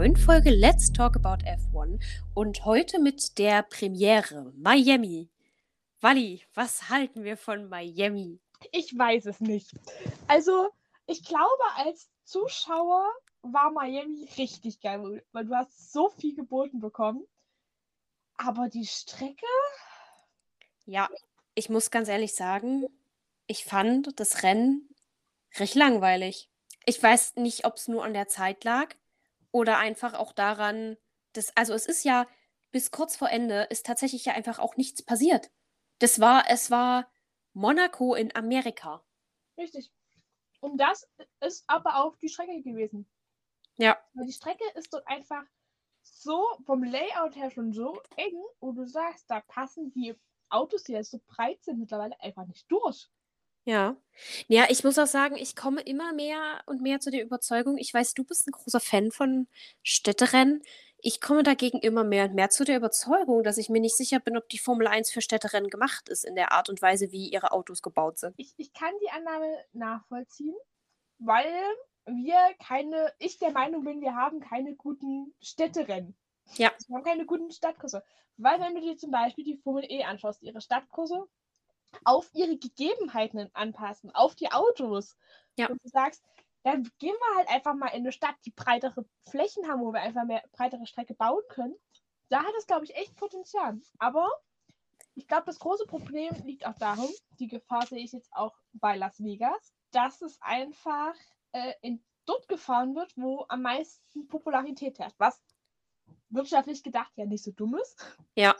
neuen Folge Let's Talk About F1 und heute mit der Premiere Miami. Wally, was halten wir von Miami? Ich weiß es nicht. Also, ich glaube, als Zuschauer war Miami richtig geil, weil du hast so viel geboten bekommen. Aber die Strecke? Ja, ich muss ganz ehrlich sagen, ich fand das Rennen recht langweilig. Ich weiß nicht, ob es nur an der Zeit lag oder einfach auch daran, dass, also es ist ja bis kurz vor Ende ist tatsächlich ja einfach auch nichts passiert. Das war, es war Monaco in Amerika. Richtig. Und das ist aber auch die Strecke gewesen. Ja. Weil die Strecke ist dort einfach so vom Layout her schon so eng, wo du sagst, da passen die Autos, die jetzt so breit sind, mittlerweile einfach nicht durch. Ja. Ja, ich muss auch sagen, ich komme immer mehr und mehr zu der Überzeugung, ich weiß, du bist ein großer Fan von Städterennen. Ich komme dagegen immer mehr und mehr zu der Überzeugung, dass ich mir nicht sicher bin, ob die Formel 1 für Städterennen gemacht ist in der Art und Weise, wie ihre Autos gebaut sind. Ich, ich kann die Annahme nachvollziehen, weil wir keine, ich der Meinung bin, wir haben keine guten Städterennen. Ja. Wir haben keine guten Stadtkurse. Weil wenn du dir zum Beispiel die Formel E anschaust, ihre Stadtkurse auf ihre Gegebenheiten anpassen, auf die Autos. Ja. Und du sagst, dann gehen wir halt einfach mal in eine Stadt, die breitere Flächen haben, wo wir einfach mehr breitere Strecke bauen können. Da hat es, glaube ich, echt Potenzial. Aber ich glaube, das große Problem liegt auch darum, die Gefahr sehe ich jetzt auch bei Las Vegas, dass es einfach äh, in dort gefahren wird, wo am meisten Popularität herrscht. Was wirtschaftlich gedacht ja nicht so dumm ist. Ja.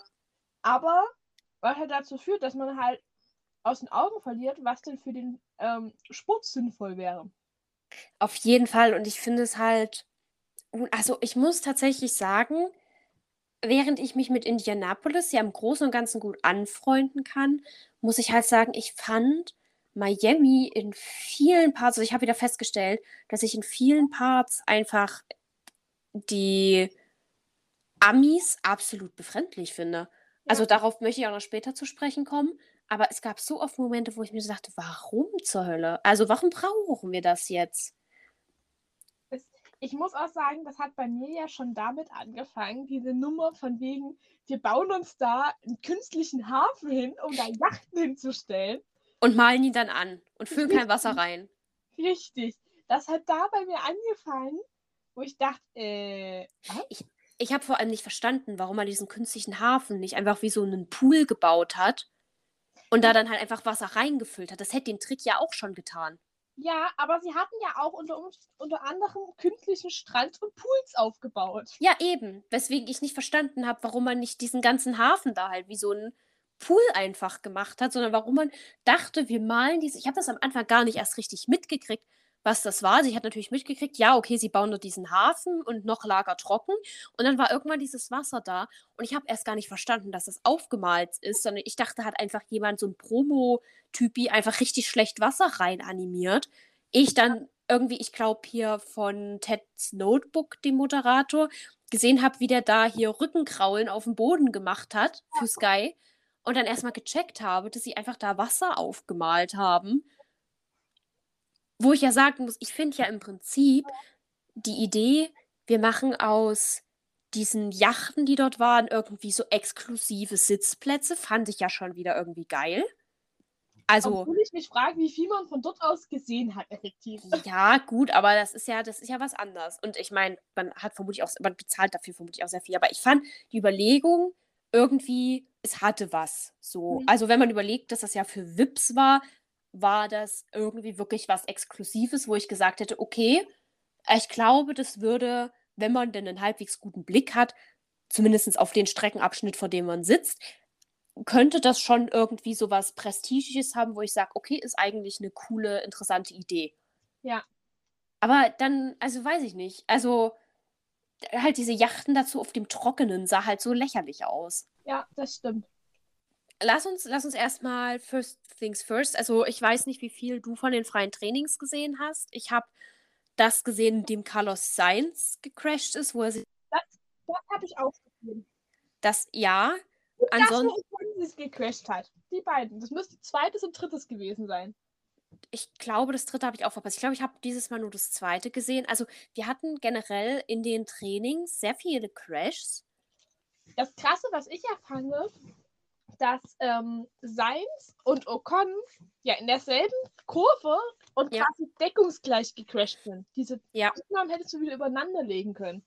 Aber was halt dazu führt, dass man halt aus den Augen verliert, was denn für den ähm, Sport sinnvoll wäre. Auf jeden Fall. Und ich finde es halt, also ich muss tatsächlich sagen, während ich mich mit Indianapolis ja im Großen und Ganzen gut anfreunden kann, muss ich halt sagen, ich fand Miami in vielen Parts, also ich habe wieder festgestellt, dass ich in vielen Parts einfach die Amis absolut befremdlich finde. Also darauf möchte ich auch noch später zu sprechen kommen. Aber es gab so oft Momente, wo ich mir so dachte, warum zur Hölle? Also warum brauchen wir das jetzt? Ich muss auch sagen, das hat bei mir ja schon damit angefangen, diese Nummer von wegen, wir bauen uns da einen künstlichen Hafen hin, um da Yachten hinzustellen. Und malen ihn dann an und füllen kein Wasser rein. Richtig. Das hat da bei mir angefangen, wo ich dachte, äh, was? Ich, ich habe vor allem nicht verstanden, warum man diesen künstlichen Hafen nicht einfach wie so einen Pool gebaut hat und da dann halt einfach Wasser reingefüllt hat. Das hätte den Trick ja auch schon getan. Ja, aber sie hatten ja auch unter, unter anderem künstlichen Strand und Pools aufgebaut. Ja, eben. Weswegen ich nicht verstanden habe, warum man nicht diesen ganzen Hafen da halt wie so einen Pool einfach gemacht hat, sondern warum man dachte, wir malen diese. Ich habe das am Anfang gar nicht erst richtig mitgekriegt, was das war. Sie hat natürlich mitgekriegt, ja, okay, sie bauen nur diesen Hafen und noch Lager trocken. Und dann war irgendwann dieses Wasser da. Und ich habe erst gar nicht verstanden, dass das aufgemalt ist, sondern ich dachte, hat einfach jemand so ein Promo-Typi einfach richtig schlecht Wasser rein animiert. Ich dann irgendwie, ich glaube, hier von Ted's Notebook, dem Moderator, gesehen habe, wie der da hier Rückenkraulen auf dem Boden gemacht hat für Sky. Und dann erstmal gecheckt habe, dass sie einfach da Wasser aufgemalt haben. Wo ich ja sagen muss, ich finde ja im Prinzip die Idee, wir machen aus diesen Yachten, die dort waren, irgendwie so exklusive Sitzplätze, fand ich ja schon wieder irgendwie geil. Also, Obwohl ich mich frage, wie viel man von dort aus gesehen hat, effektiv. ja, gut, aber das ist ja, das ist ja was anderes. Und ich meine, man hat vermutlich auch, man bezahlt dafür vermutlich auch sehr viel. Aber ich fand die Überlegung irgendwie, es hatte was. So. Mhm. Also, wenn man überlegt, dass das ja für VIPs war, war das irgendwie wirklich was Exklusives, wo ich gesagt hätte, okay, ich glaube, das würde, wenn man denn einen halbwegs guten Blick hat, zumindest auf den Streckenabschnitt, vor dem man sitzt, könnte das schon irgendwie so was Prestigisches haben, wo ich sage, okay, ist eigentlich eine coole, interessante Idee. Ja. Aber dann, also weiß ich nicht. Also halt diese Yachten dazu auf dem Trockenen sah halt so lächerlich aus. Ja, das stimmt. Lass uns, lass uns erstmal first things first. Also ich weiß nicht, wie viel du von den freien Trainings gesehen hast. Ich habe das gesehen, in dem Carlos Sainz gecrashed ist, wo er sich Das, das habe ich auch gesehen. das ja. Und das, Ansonsten, wo Francis gecrashed hat. Die beiden. Das müsste zweites und drittes gewesen sein. ich glaube, das dritte habe ich auch verpasst. Ich glaube, ich habe dieses Mal nur das zweite gesehen. Also, wir hatten generell in den Trainings sehr viele Crashs. Das Krasse, was ich ja fand, dass ähm, Sainz und Ocon ja in derselben Kurve und Ja. quasi deckungsgleich gecrashed sind. Diese Ja. Aufnahmen hättest du wieder übereinander legen können.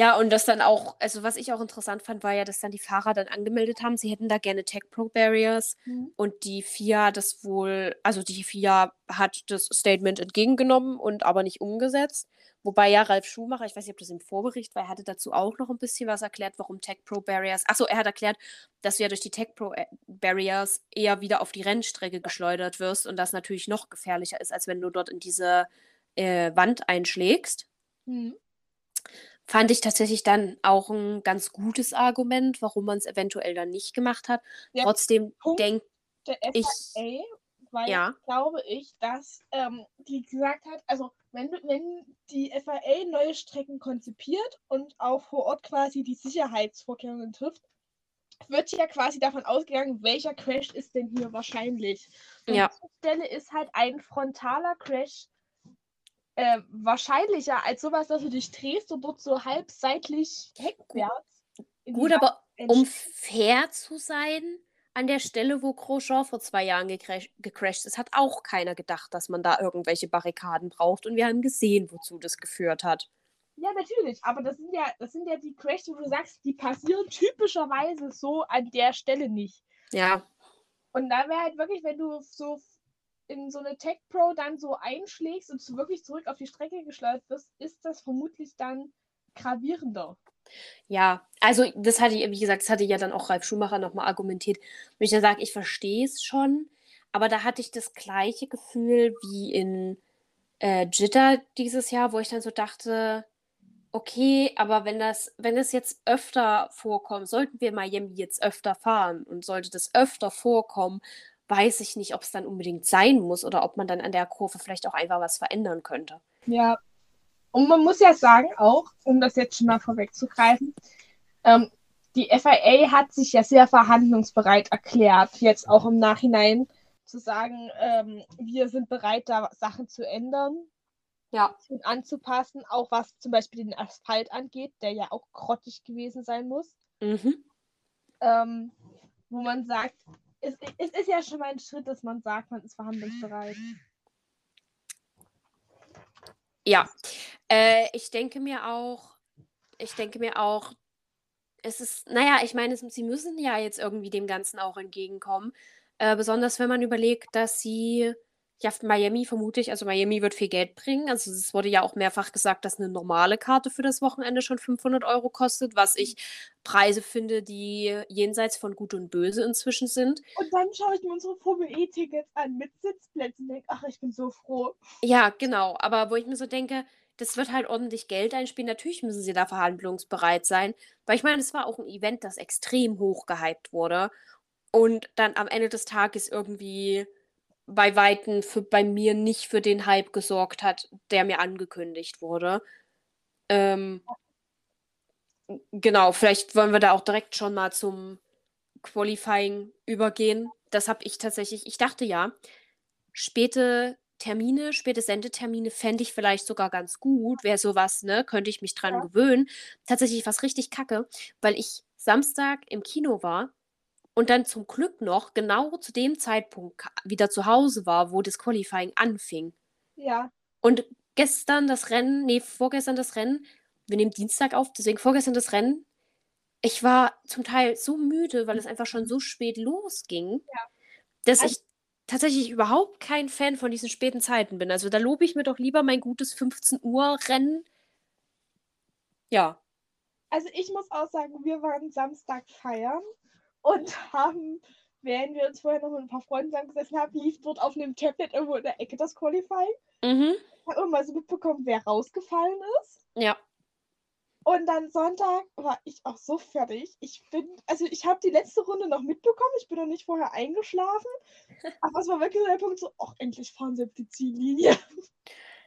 Ja, und das dann auch, also was ich auch interessant fand, war ja, dass dann die Fahrer dann angemeldet haben, sie hätten da gerne Tech Pro Barriers Mhm. und die FIA das wohl, also die FIA hat das Statement entgegengenommen und aber nicht umgesetzt. Wobei ja Ralf Schumacher, ich weiß nicht, ob das im Vorbericht war, er hatte dazu auch noch ein bisschen was erklärt, warum Tech Pro Barriers. Achso, er hat erklärt, dass du ja durch die Tech Pro Barriers eher wieder auf die Rennstrecke geschleudert wirst und das natürlich noch gefährlicher ist, als wenn du dort in diese äh, Wand einschlägst. Mhm. Fand ich tatsächlich dann auch ein ganz gutes Argument, warum man es eventuell dann nicht gemacht hat. Ja, Trotzdem denke ich, weil ja, glaube ich, dass ähm, die gesagt hat, also wenn, wenn die FIA neue Strecken konzipiert und auch vor Ort quasi die Sicherheitsvorkehrungen trifft, wird ja quasi davon ausgegangen, welcher Crash ist denn hier wahrscheinlich. Und Ja. Stelle ist halt ein frontaler Crash äh, wahrscheinlicher als sowas, dass du dich drehst und dort so halb seitlich die gut, aber um fair zu sein, an der Stelle, wo Grosjean vor zwei Jahren gecrash gecrashed ist, hat auch keiner gedacht, dass man da irgendwelche Barrikaden braucht. Und wir haben gesehen, wozu das geführt hat. Ja, natürlich, aber das sind ja, das sind ja die Crashs, wo du sagst, die passieren typischerweise so an der Stelle nicht. Ja, Und da wäre halt wirklich, wenn du so in so eine Tech Pro dann so einschlägst und wirklich zurück auf die Strecke geschleudert wirst, ist das vermutlich dann gravierender. ja. Also, das hatte ich, wie gesagt, das hatte ja dann auch Ralf Schumacher nochmal argumentiert. Wenn ich dann sage, ich verstehe es schon, aber da hatte ich das gleiche Gefühl wie in äh, Jitter dieses Jahr, wo ich dann so dachte, okay, aber wenn das, wenn es jetzt öfter vorkommt, sollten wir Miami jetzt öfter fahren und sollte das öfter vorkommen, weiß ich nicht, ob es dann unbedingt sein muss oder ob man dann an der Kurve vielleicht auch einfach was verändern könnte. Ja. Und man muss ja sagen, auch, um das jetzt schon mal vorwegzugreifen, ähm, die FIA hat sich ja sehr verhandlungsbereit erklärt, jetzt auch im Nachhinein zu sagen, ähm, wir sind bereit, da Sachen zu ändern Ja. und anzupassen, auch was zum Beispiel den Asphalt angeht, der ja auch grottig gewesen sein muss. Mhm. Ähm, wo man sagt, es, es ist ja schon mal ein Schritt, dass man sagt, man ist verhandlungsbereit. Ja, äh, ich denke mir auch, ich denke mir auch, es ist, naja, ich meine, es, sie müssen ja jetzt irgendwie dem Ganzen auch entgegenkommen. Äh, besonders wenn man überlegt, dass sie, ja, Miami vermute ich, also Miami wird viel Geld bringen. Also es wurde ja auch mehrfach gesagt, dass eine normale Karte für das Wochenende schon 500 Euro kostet, was ich Preise finde, die jenseits von Gut und Böse inzwischen sind. Und dann schaue ich mir unsere Formel E-Tickets an mit Sitzplätzen und denke, ach, ich bin so froh. Ja, genau. Aber wo ich mir so denke, das wird halt ordentlich Geld einspielen. Natürlich müssen sie da verhandlungsbereit sein. Weil ich meine, es war auch ein Event, das extrem hoch gehypt wurde. Und dann am Ende des Tages irgendwie bei Weitem für, bei mir nicht für den Hype gesorgt hat, der mir angekündigt wurde. Ähm, genau, vielleicht wollen wir da auch direkt schon mal zum Qualifying übergehen. Das habe ich tatsächlich, ich dachte ja, späte Termine, späte Sendetermine fände ich vielleicht sogar ganz gut. Wäre sowas, ne? Könnte ich mich dran Ja. gewöhnen. Tatsächlich was richtig kacke, weil ich Samstag im Kino war und dann zum Glück noch genau zu dem Zeitpunkt wieder zu Hause war, wo das Qualifying anfing. Ja, Und gestern das Rennen, nee, vorgestern das Rennen, wir nehmen Dienstag auf, deswegen vorgestern das Rennen. Ich war zum Teil so müde, weil es einfach schon so spät losging, dass Also- ich tatsächlich überhaupt kein Fan von diesen späten Zeiten bin. Also da lobe ich mir doch lieber mein gutes 15 Uhr Rennen. Ja. also ich muss auch sagen, wir waren Samstag feiern und haben, während wir uns vorher noch mit ein paar Freunden zusammengesessen haben, lief dort auf einem Tablet irgendwo in der Ecke das Qualifying. Mhm. Ich habe immer so mitbekommen, wer rausgefallen ist. Ja. Und dann Sonntag war ich auch so fertig. Ich bin, also ich habe die letzte Runde noch mitbekommen. Ich bin noch nicht vorher eingeschlafen. Aber es war wirklich so der Punkt so, ach, endlich fahren sie auf die Ziellinie.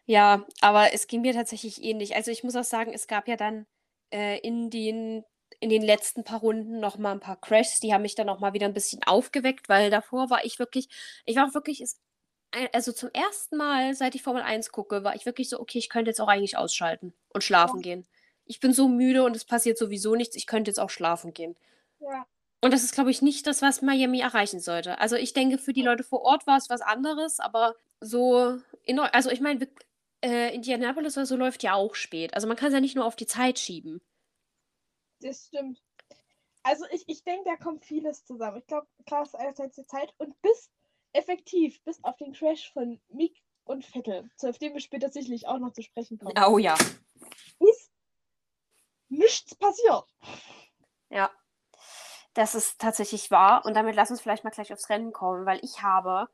Ja, aber es ging mir tatsächlich ähnlich. Also ich muss auch sagen, es gab ja dann äh, in den, in den letzten paar Runden noch mal ein paar Crashs, die haben mich dann noch mal wieder ein bisschen aufgeweckt, weil davor war ich wirklich, ich war auch wirklich, ein- also zum ersten Mal, seit ich Formel 1 gucke, war ich wirklich so, okay, ich könnte jetzt auch eigentlich ausschalten und schlafen gehen. Ich bin so müde und es passiert sowieso nichts, ich könnte jetzt auch schlafen gehen. Ja. Und das ist, glaube ich, nicht das, was Miami erreichen sollte. Also ich denke, für die Leute vor Ort war es was anderes, aber so, in, also ich meine, äh, Indianapolis oder so läuft ja auch spät. Also man kann es ja nicht nur auf die Zeit schieben. Das stimmt. Also ich, ich denke, da kommt vieles zusammen. Ich glaube, klar ist einerseits die Zeit und bis effektiv, bis auf den Crash von Mick und Vettel, zu auf den wir später sicherlich auch noch zu sprechen kommen, Oh ja. ist nichts passiert. Ja. Das ist tatsächlich wahr. Und damit lass uns vielleicht mal gleich aufs Rennen kommen, weil ich habe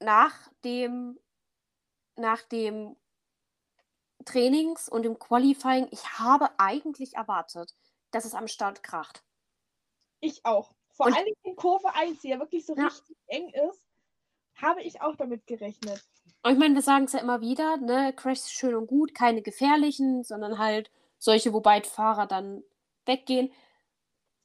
nach dem, nach dem Trainings und dem Qualifying, ich habe eigentlich erwartet, dass es am Start kracht. Ich auch. Vor Und- allem in Kurve 1, die ja wirklich so Ja. richtig eng ist, habe ich auch damit gerechnet. Und ich meine, wir sagen es ja immer wieder, ne, Crash ist schön und gut, keine gefährlichen, sondern halt solche, wo beide Fahrer dann weggehen.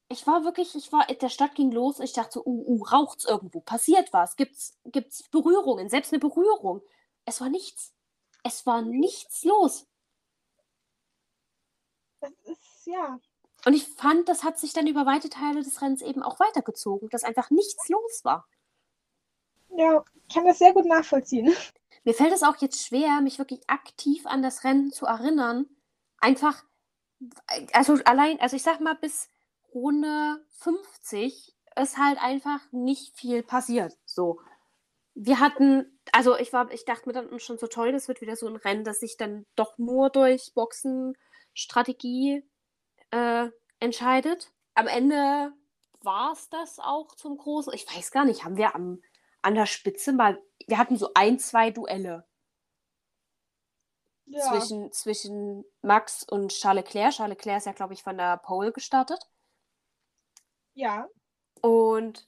Ich war wirklich, ich war, der Start ging los, ich dachte so, uh, uh, raucht's irgendwo, passiert was, gibt's, gibt's Berührungen, selbst eine Berührung. Es war nichts. Es war nichts los. Das ist, ja. Und ich fand, das hat sich dann über weite Teile des Rennens eben auch weitergezogen, dass einfach nichts los war. Ja, ich kann das sehr gut nachvollziehen. Mir fällt es auch jetzt schwer, mich wirklich aktiv an das Rennen zu erinnern. Einfach, also allein, also ich sag mal, bis Runde 50 ist halt einfach nicht viel passiert. So. Wir hatten, also ich war, ich dachte mir dann schon so toll, das wird wieder so ein Rennen, das sich dann doch nur durch Boxenstrategie äh, entscheidet. Am Ende war es das auch zum Großen. Ich weiß gar nicht, haben wir am, an der Spitze mal, wir hatten so ein, zwei Duelle Ja. zwischen, zwischen Max und Charles Leclerc. Charles Leclerc ist ja, glaube ich, von der Pole gestartet. ja. Und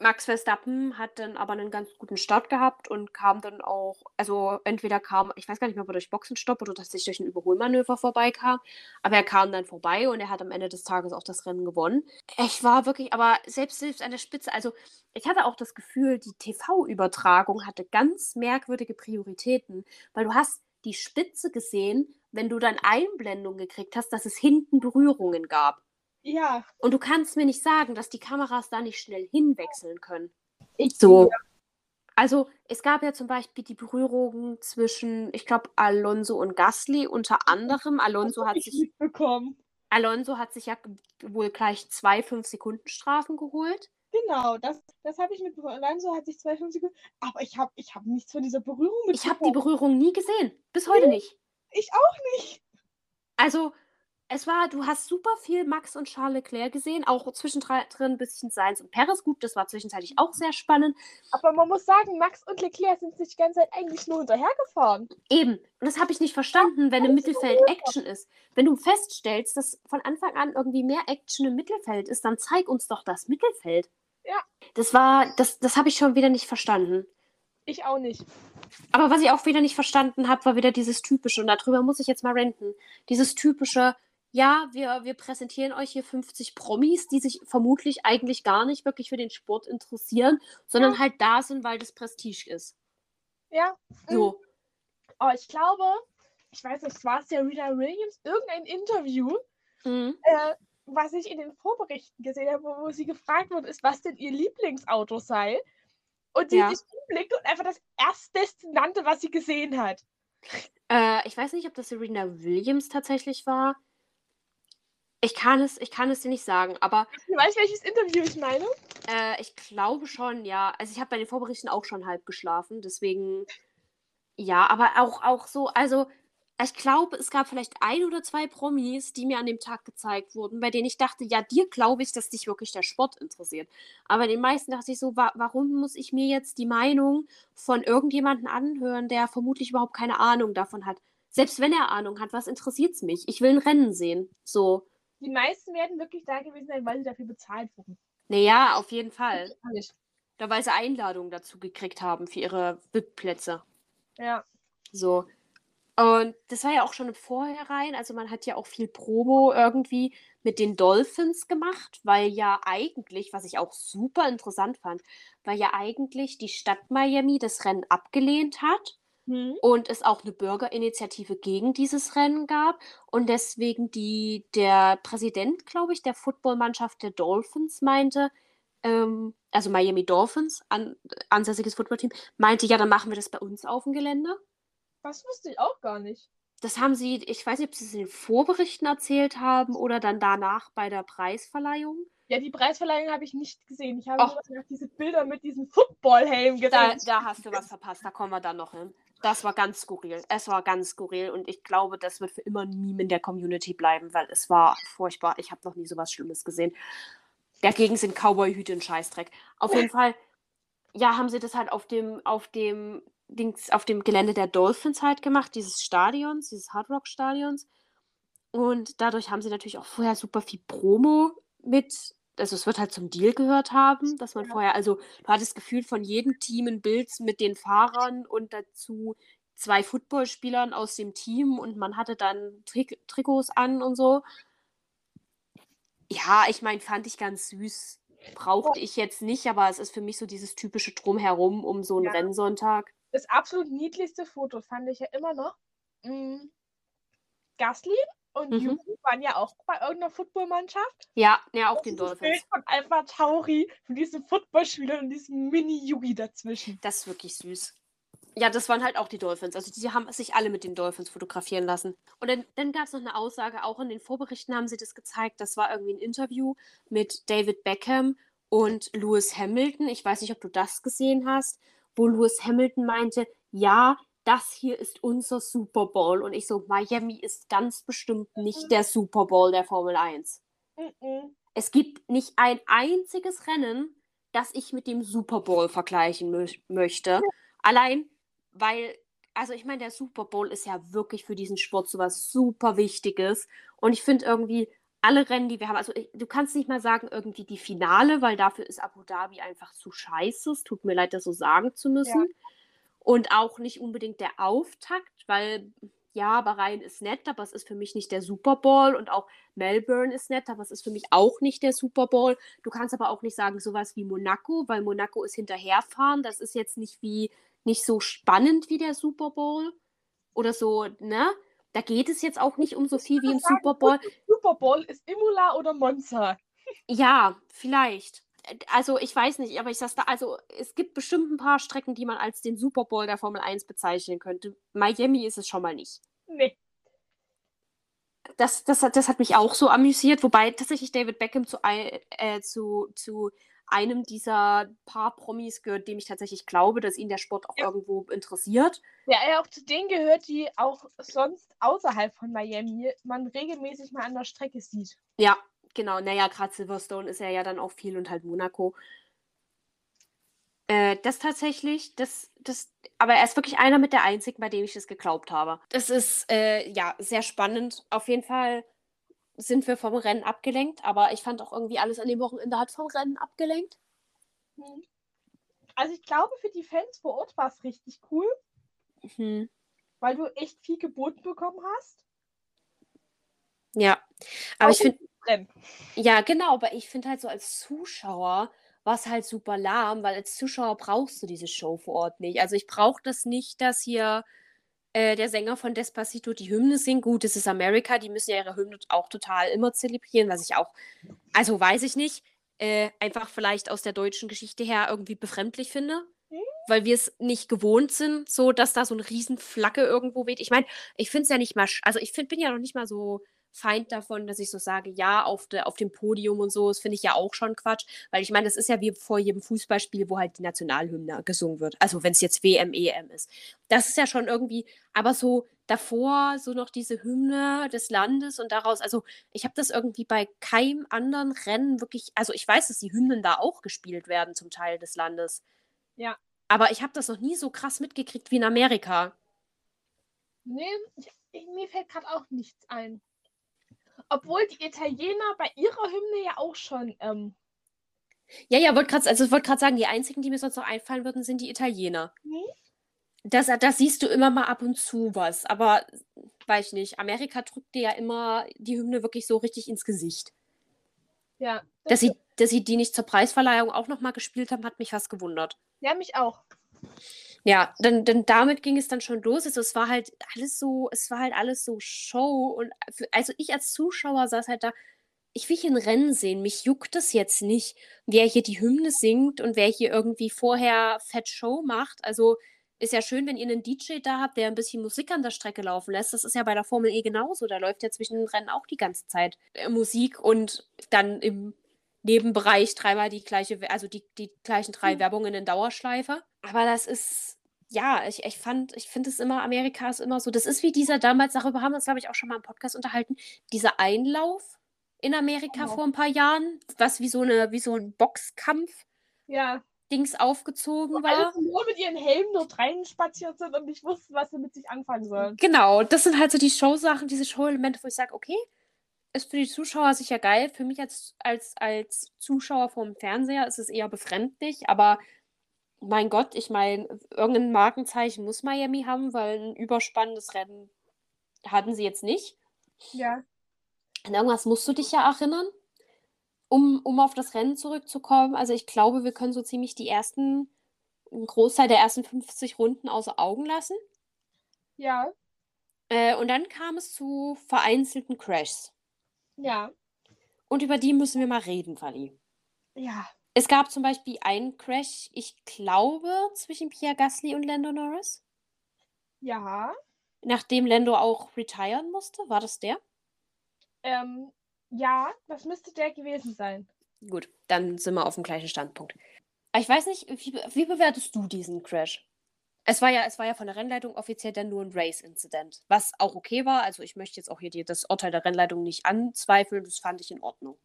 Max Verstappen hat dann aber einen ganz guten Start gehabt und kam dann auch, also entweder kam, ich weiß gar nicht mehr, ob er durch Boxenstopp oder tatsächlich durch ein Überholmanöver vorbeikam, aber er kam dann vorbei und er hat am Ende des Tages auch das Rennen gewonnen. Ich war wirklich, aber selbst, selbst an der Spitze, also ich hatte auch das Gefühl, die TV-Übertragung hatte ganz merkwürdige Prioritäten, weil du hast die Spitze gesehen, wenn du dann Einblendung gekriegt hast, dass es hinten Berührungen gab. Ja. Und du kannst mir nicht sagen, dass die Kameras da nicht schnell hinwechseln können. Ich So. Also, es gab ja zum Beispiel die Berührungen zwischen, ich glaube, Alonso und Gasly unter anderem. Alonso hat ich sich. Alonso hat sich ja wohl gleich zwei 5-Sekunden-Strafen geholt. Genau, das, das habe ich mitbekommen. Alonso hat sich zwei, fünf Sekunden. Aber ich habe ich hab nichts von dieser Berührung Ich habe die. Berührung nie gesehen. Bis heute nicht. Ich auch nicht. Also, es war, du hast super viel Max und Charles Leclerc gesehen, auch zwischendrin ein bisschen Sainz und Perez. Gut, das war zwischenzeitlich auch sehr spannend. Aber man muss sagen, Max und Leclerc sind sich die ganze Zeit eigentlich nur hinterhergefahren. Eben. Und das habe ich nicht verstanden, wenn im Mittelfeld Action ist. Wenn du feststellst, dass von Anfang an irgendwie mehr Action im Mittelfeld ist, dann zeig uns doch das Mittelfeld. Ja. Das war, das, das habe ich schon wieder nicht verstanden. Ich auch nicht. Aber was ich auch wieder nicht verstanden habe, war wieder dieses typische, und darüber muss ich jetzt mal renten. Dieses typische, ja, wir, wir präsentieren euch hier 50 Promis, die sich vermutlich eigentlich gar nicht wirklich für den Sport interessieren, sondern halt da sind, weil das Prestige ist. Ja. So. Oh, ich glaube, ich weiß nicht, war es Serena Williams, irgendein Interview, Mhm. äh, was ich in den Vorberichten gesehen habe, wo sie gefragt wurde, ist, was denn ihr Lieblingsauto sei. Und sie Ja. sich umblickt und einfach das Erstbeste nannte, was sie gesehen hat. Äh, ich weiß nicht, ob das Serena Williams tatsächlich war. Ich kann es, ich kann es dir nicht sagen, aber Du weißt, welches Interview ich meine? äh, ich glaube schon, ja. Also ich habe bei den Vorberichten auch schon halb geschlafen, deswegen ja, aber auch, auch so, also ich glaube, es gab vielleicht ein oder zwei Promis, die mir an dem Tag gezeigt wurden, bei denen ich dachte, ja, dir glaube ich, dass dich wirklich der Sport interessiert. Aber den meisten dachte ich so, wa warum muss ich mir jetzt die Meinung von irgendjemandem anhören, der vermutlich überhaupt keine Ahnung davon hat? Selbst wenn er Ahnung hat, was interessiert es mich? Ich will ein Rennen sehen. So. Die meisten werden wirklich da gewesen sein, weil sie dafür bezahlt wurden. Naja, auf jeden Fall. Da weil sie Einladungen dazu gekriegt haben für ihre VIP-Plätze. Ja. So. Und das war ja auch schon im Vorhinein, also man hat ja auch viel Promo irgendwie mit den Dolphins gemacht, weil ja eigentlich, was ich auch super interessant fand, weil ja eigentlich die Stadt Miami das Rennen abgelehnt hat Hm? und es auch eine Bürgerinitiative gegen dieses Rennen gab und deswegen die, der Präsident, glaube ich, der Footballmannschaft der Dolphins meinte, ähm, also Miami Dolphins, an, ansässiges Footballteam, meinte, ja, dann machen wir das bei uns auf dem Gelände. Das wusste ich auch gar nicht. Das haben sie, ich weiß nicht, ob sie es in den Vorberichten erzählt haben oder dann danach bei der Preisverleihung. Ja, die Preisverleihung habe ich nicht gesehen. Ich habe Och. nur diese Bilder mit diesem Footballhelm Da, gesehen. da hast du was verpasst, da kommen wir dann noch hin. Das war ganz skurril. Es war ganz skurril und ich glaube, das wird für immer ein Meme in der Community bleiben, weil es war furchtbar. Ich habe noch nie sowas Schlimmes gesehen. Dagegen sind Cowboy-Hüte ein Scheißdreck. Auf jeden Fall, ja, haben sie das halt auf dem, auf dem Dings, auf dem Gelände der Dolphins halt gemacht, dieses Stadions, dieses Hard Rock Stadions. Und dadurch haben sie natürlich auch vorher super viel Promo mit, also es wird halt zum Deal gehört haben, dass man Ja. vorher, also du hattest gefühlt von jedem Team ein Bild mit den Fahrern und dazu zwei Footballspielern aus dem Team und man hatte dann Trik Trikots an und so. Ja, ich meine, fand ich ganz süß. Brauchte ich jetzt nicht, aber es ist für mich so dieses typische Drumherum um so einen Ja. Rennsonntag. Das absolut niedlichste Foto fand ich ja immer noch. Mm, Gasly und Mhm. Yuki waren ja auch bei irgendeiner Footballmannschaft. Ja, ja, auch den Dolphins. Bild von Alpha Tauri, von diesem Footballspieler und diesem Mini-Yugi dazwischen. Das ist wirklich süß. Ja, das waren halt auch die Dolphins. Also die haben sich alle mit den Dolphins fotografieren lassen. Und dann, dann gab es noch eine Aussage, auch in den Vorberichten haben sie das gezeigt. Das war irgendwie ein Interview mit David Beckham und Lewis Hamilton. Ich weiß nicht, ob du das gesehen hast, wo Lewis Hamilton meinte, ja, das hier ist unser Super Bowl. Und ich so, Miami ist ganz bestimmt nicht der Super Bowl der Formel 1. Mhm. Es gibt nicht ein einziges Rennen, das ich mit dem Super Bowl vergleichen mö möchte. Allein, weil, also ich meine, der Super Bowl ist ja wirklich für diesen Sport so was super Wichtiges. Und ich finde irgendwie, alle Rennen, die wir haben, also ich, du kannst nicht mal sagen, irgendwie die Finale, weil dafür ist Abu Dhabi einfach zu scheiße. Es tut mir leid, das so sagen zu müssen. Und auch nicht unbedingt der Auftakt, weil ja, Bahrain ist nett, aber es ist für mich nicht der Super Bowl und auch Melbourne ist nett, aber es ist für mich auch nicht der Super Bowl. Du kannst aber auch nicht sagen sowas wie Monaco, weil Monaco ist hinterherfahren. Das ist jetzt nicht wie nicht so spannend wie der Super Bowl oder so, ne? Da geht es jetzt auch nicht um so viel wie im Super Bowl. Super Bowl ist Imola oder Monza. Ja, vielleicht. Also ich weiß nicht, aber ich sag's da, also es gibt bestimmt ein paar Strecken, die man als den Super Bowl der Formel 1 bezeichnen könnte. Miami ist es schon mal nicht. Nee. Das, das, hat- das hat mich auch so amüsiert, wobei tatsächlich David Beckham zu, äh, zu, zu einem dieser paar Promis gehört, dem ich tatsächlich glaube, dass ihn der Sport auch Ja. irgendwo interessiert. Ja auch zu denen gehört, die auch sonst außerhalb von Miami man regelmäßig mal an der Strecke sieht. Ja, genau. Naja, gerade Silverstone ist er ja dann auch viel und halt Monaco. Äh, das tatsächlich, das, das, aber er ist wirklich einer mit der einzigen, bei dem ich das geglaubt habe. Das ist, äh, ja, sehr spannend. Auf jeden Fall sind wir vom Rennen abgelenkt, aber ich fand auch irgendwie alles an dem Wochenende hat vom Rennen abgelenkt. Hm. Also ich glaube, für die Fans vor Ort war es richtig cool, Mhm. weil du echt viel geboten bekommen hast. Ja, aber ich Auch finde, Rennen. ja, genau, aber ich finde halt so als Zuschauer war es halt super lahm, weil als Zuschauer brauchst du diese Show vor Ort nicht. Also ich brauche das nicht, dass hier äh, der Sänger von Despacito die Hymne singt. Gut, es ist Amerika, die müssen ja ihre Hymne auch total immer zelebrieren, was ich auch, also weiß ich nicht, äh, einfach vielleicht aus der deutschen Geschichte her irgendwie befremdlich finde. Hm? Weil wir es nicht gewohnt sind, so dass da so ein riesen Flagge irgendwo weht. Ich meine, ich finde es ja nicht mal, also ich find, bin ja noch nicht mal so Feind davon, dass ich so sage, ja, auf, de, auf dem Podium und so, das finde ich ja auch schon Quatsch. Weil ich meine, das ist ja wie vor jedem Fußballspiel, wo halt die Nationalhymne gesungen wird. Also wenn es jetzt WM, EM ist. Das ist ja schon irgendwie, aber so davor so noch diese Hymne des Landes und daraus, also ich habe das irgendwie bei keinem anderen Rennen wirklich, also ich weiß, dass die Hymnen da auch gespielt werden zum Teil des Landes. Ja. Aber ich habe das noch nie so krass mitgekriegt wie in Amerika. Nee, ich, mir fällt gerade auch nichts ein. Obwohl die Italiener bei ihrer Hymne ja auch schon. Ähm, Ja, ja, wollte gerade also wollt sagen, die einzigen, die mir sonst noch einfallen würden, sind die Italiener. Mhm. Das, das siehst du immer mal ab und zu was, aber weiß ich nicht. Amerika drückt dir ja immer die Hymne wirklich so richtig ins Gesicht. Ja. Dass sie, dass sie die nicht zur Preisverleihung auch nochmal gespielt haben, hat mich fast gewundert. Ja, mich auch. Ja, dann, dann damit ging es dann schon los. Also es war halt alles so, es war halt alles so Show. Und für, also ich als Zuschauer saß halt da, ich will hier ein Rennen sehen. Mich juckt es jetzt nicht, wer hier die Hymne singt und wer hier irgendwie vorher Fett Show macht. Also ist ja schön, wenn ihr einen DJ da habt, der ein bisschen Musik an der Strecke laufen lässt. Das ist ja bei der Formel E genauso. Da läuft ja zwischen den Rennen auch die ganze Zeit äh, Musik und dann im Nebenbereich dreimal die gleiche, also die, die gleichen drei mhm. Werbungen in Dauerschleife. Aber das ist, ja, ich, ich fand, ich finde es immer, Amerika ist immer so, das ist wie dieser damals, darüber haben wir uns, glaube ich, auch schon mal im Podcast unterhalten, dieser Einlauf in Amerika oh. vor ein paar Jahren, was wie so eine, wie so ein Boxkampf. Ja. Dings aufgezogen Wo war. Alle nur mit ihren Helmen dort reinspaziert sind und nicht wussten, was sie mit sich anfangen sollen. Genau, das sind halt so die Showsachen, diese Show-Elemente, wo ich sage, okay, ist für die Zuschauer sicher geil. Für mich als, als, als Zuschauer vom Fernseher ist es eher befremdlich, aber mein Gott, ich meine, irgendein Markenzeichen muss Miami haben, weil ein überspannendes Rennen hatten sie jetzt nicht. Ja. An irgendwas musst du dich ja erinnern, um, um auf das Rennen zurückzukommen. Also ich glaube, wir können so ziemlich die ersten, einen Großteil der ersten 50 Runden außer Augen lassen. Ja. Äh, und dann kam es zu vereinzelten Crashs. Ja. Und über die müssen wir mal reden, Fanny. Ja. Es gab zum Beispiel einen Crash, ich glaube, zwischen Pierre Gasly und Lando Norris. Ja. Nachdem Lando auch retiren musste, war das der? Ähm, ja, das müsste der gewesen sein. Gut, dann sind wir auf dem gleichen Standpunkt. Ich weiß nicht, wie, wie bewertest du diesen Crash? Es war ja, es war ja von der Rennleitung offiziell dann nur ein Race-Incident, was auch okay war. Also ich möchte jetzt auch hier die, das Urteil der Rennleitung nicht anzweifeln, das fand ich in Ordnung.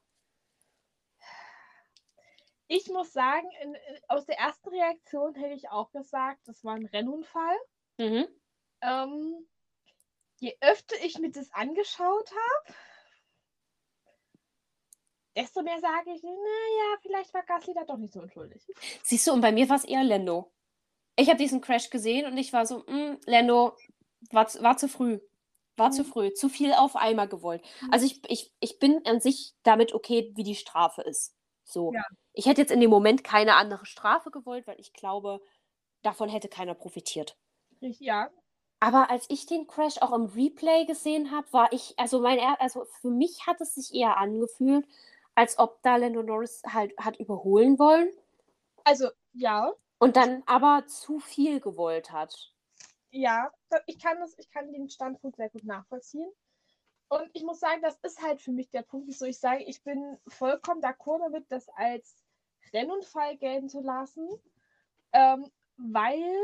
Ich muss sagen, in, aus der ersten Reaktion hätte ich auch gesagt, das war ein Rennunfall. Mhm. Ähm, je öfter ich mir das angeschaut habe, desto mehr sage ich, naja, vielleicht war Gasly da doch nicht so unschuldig. Siehst du, und bei mir war es eher Lando ich habe diesen Crash gesehen und ich war so, mm, Lando, war, war zu früh. War mhm. zu früh, zu viel auf einmal gewollt. Mhm. Also ich, ich, ich bin an sich damit okay, wie die Strafe ist. So. Ja. Ich hätte jetzt in dem Moment keine andere Strafe gewollt, weil ich glaube, davon hätte keiner profitiert. Ja. Aber als ich den Crash auch im Replay gesehen habe, war ich, also mein, also für mich hat es sich eher angefühlt, als ob da Lando Norris halt hat überholen wollen. Also, ja. Und dann aber zu viel gewollt hat. Ja, ich kann, das, ich kann den Standpunkt sehr gut nachvollziehen. Und ich muss sagen, das ist halt für mich der Punkt, wieso ich sage, ich bin vollkommen d'accord damit, das als Rennunfall gelten zu lassen, ähm, weil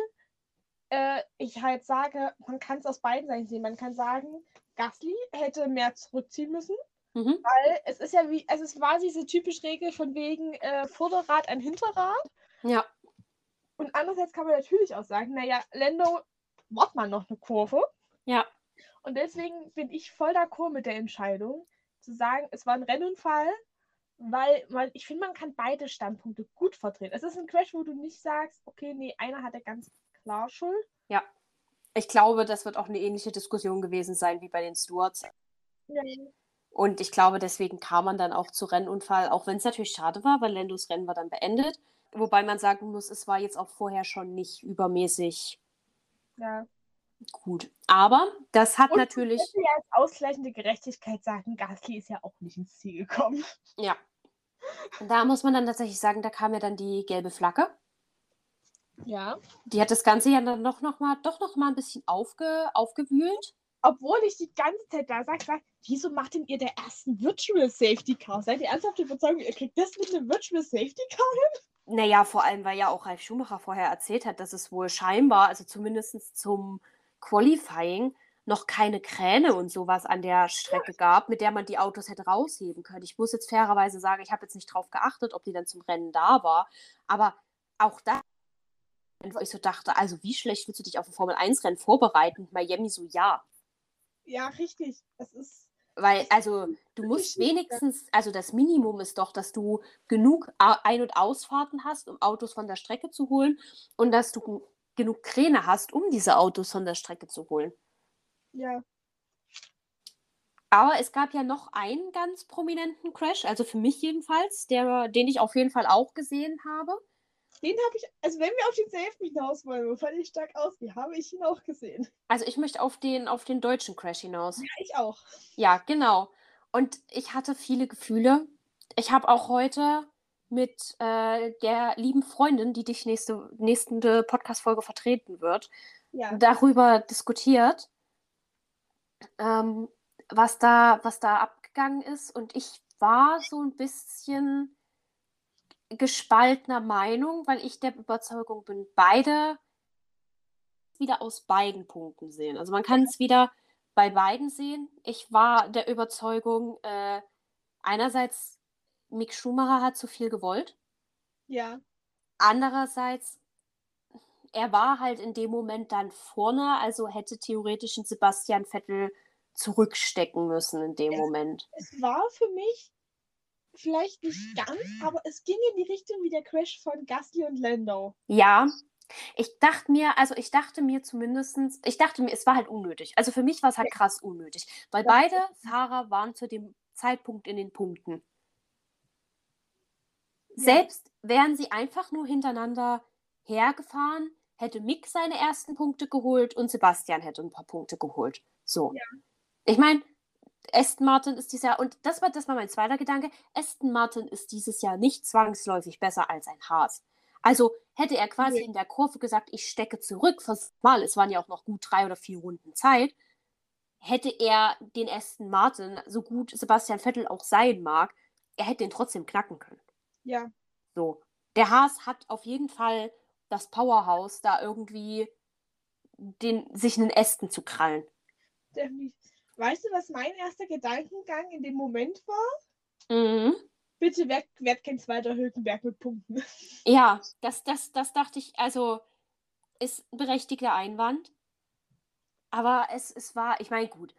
äh, ich halt sage, man kann es aus beiden Seiten sehen. Man kann sagen, Gasly hätte mehr zurückziehen müssen, mhm. weil es ist ja wie, also es war diese typische Regel von wegen äh, Vorderrad ein Hinterrad. Ja. Und andererseits kann man natürlich auch sagen, naja, Lando macht mal noch eine Kurve. Ja. Und deswegen bin ich voll d'accord mit der Entscheidung, zu sagen, es war ein Rennunfall, weil man, ich finde, man kann beide Standpunkte gut vertreten. Es ist ein Crash, wo du nicht sagst, okay, nee, einer hatte ganz klar Schuld. Ja. Ich glaube, das wird auch eine ähnliche Diskussion gewesen sein wie bei den Stewards. Ja. Und ich glaube, deswegen kam man dann auch zu Rennunfall, auch wenn es natürlich schade war, weil Lendos Rennen war dann beendet. Wobei man sagen muss, es war jetzt auch vorher schon nicht übermäßig ja. gut. Aber das hat Und natürlich. Ich ja als ausgleichende Gerechtigkeit sagen, Gasly ist ja auch nicht ins Ziel gekommen. Ja. Da muss man dann tatsächlich sagen, da kam ja dann die gelbe Flagge. Ja. Die hat das Ganze ja dann doch noch mal, doch noch mal ein bisschen aufge, aufgewühlt. Obwohl ich die ganze Zeit da sage, sag, wieso macht denn ihr der ersten Virtual Safety Car? Seid ihr ernsthaft überzeugt, ihr kriegt das mit einem Virtual Safety Car hin? Naja, vor allem, weil ja auch Ralf Schumacher vorher erzählt hat, dass es wohl scheinbar, also zumindest zum Qualifying, noch keine Kräne und sowas an der Strecke gab, mit der man die Autos hätte rausheben können. Ich muss jetzt fairerweise sagen, ich habe jetzt nicht drauf geachtet, ob die dann zum Rennen da war, aber auch da, wo ich so dachte, also wie schlecht willst du dich auf ein Formel-1-Rennen vorbereiten? Miami so, ja. Ja, richtig. Es ist weil, also, du musst wenigstens, also das Minimum ist doch, dass du genug Ein- und Ausfahrten hast, um Autos von der Strecke zu holen und dass du genug Kräne hast, um diese Autos von der Strecke zu holen. Ja. Aber es gab ja noch einen ganz prominenten Crash, also für mich jedenfalls, der, den ich auf jeden Fall auch gesehen habe. Den habe ich, also wenn wir auf denselben hinaus wollen, wovon ich stark ausgehe, habe ich ihn auch gesehen. Also ich möchte auf den, auf den deutschen Crash hinaus. Ja, ich auch. Ja, genau. Und ich hatte viele Gefühle. Ich habe auch heute mit äh, der lieben Freundin, die dich nächste, nächste Podcast-Folge vertreten wird, Ja. darüber diskutiert, ähm, was, da, was da abgegangen ist. Und ich war so ein bisschen gespaltener Meinung, weil ich der Überzeugung bin, beide wieder aus beiden Punkten sehen. Also man kann es wieder bei beiden sehen. Ich war der Überzeugung, äh, einerseits Mick Schumacher hat zu viel gewollt. Ja. Andererseits, er war halt in dem Moment dann vorne, also hätte theoretisch ein Sebastian Vettel zurückstecken müssen in dem Es- Moment. Es war für mich vielleicht nicht ganz, aber es ging in die Richtung wie der Crash von Gasly und Lando. Ja, ich dachte mir, also ich dachte mir zumindestens, ich dachte mir, es war halt unnötig. Also für mich war es halt krass unnötig, weil Ja. beide Fahrer waren zu dem Zeitpunkt in den Punkten. Ja. Selbst wären sie einfach nur hintereinander hergefahren, hätte Mick seine ersten Punkte geholt und Sebastian hätte ein paar Punkte geholt. So. Ja. Ich meine, Aston Martin ist dieses Jahr, und das war, das war mein zweiter Gedanke, Aston Martin ist dieses Jahr nicht zwangsläufig besser als ein Haas. Also hätte er quasi Nee. in der Kurve gesagt, ich stecke zurück, Mal, es waren ja auch noch gut drei oder vier Runden Zeit, hätte er den Aston Martin, so gut Sebastian Vettel auch sein mag, er hätte ihn trotzdem knacken können. Ja. So. Der Haas hat auf jeden Fall das Powerhouse, da irgendwie den, sich einen Ästen zu krallen. Definitiv. Weißt du, was mein erster Gedankengang in dem Moment war? Mhm. Bitte werd, werd kein zweiter Hülkenberg mit Punkten. Ja, das, das, das dachte ich, also ist ein berechtigter Einwand. Aber es, es war, ich meine, gut.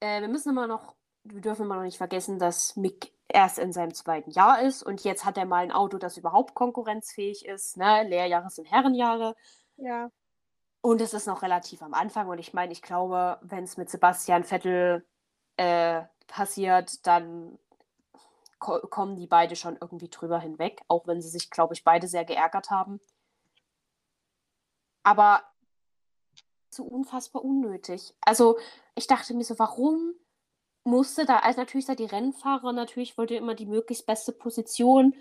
Äh, wir müssen immer noch, wir dürfen immer noch nicht vergessen, dass Mick erst in seinem zweiten Jahr ist und jetzt hat er mal ein Auto, das überhaupt konkurrenzfähig ist. Ne? Lehrjahre sind Herrenjahre. Ja. Und es ist noch relativ am Anfang. Und ich meine, ich glaube, wenn es mit Sebastian Vettel äh, passiert, dann ko kommen die beide schon irgendwie drüber hinweg, auch wenn sie sich, glaube ich, beide sehr geärgert haben. Aber so unfassbar unnötig. Also ich dachte mir so, warum musste da, also natürlich seid ihr Rennfahrer, natürlich wollt ihr immer die möglichst beste Position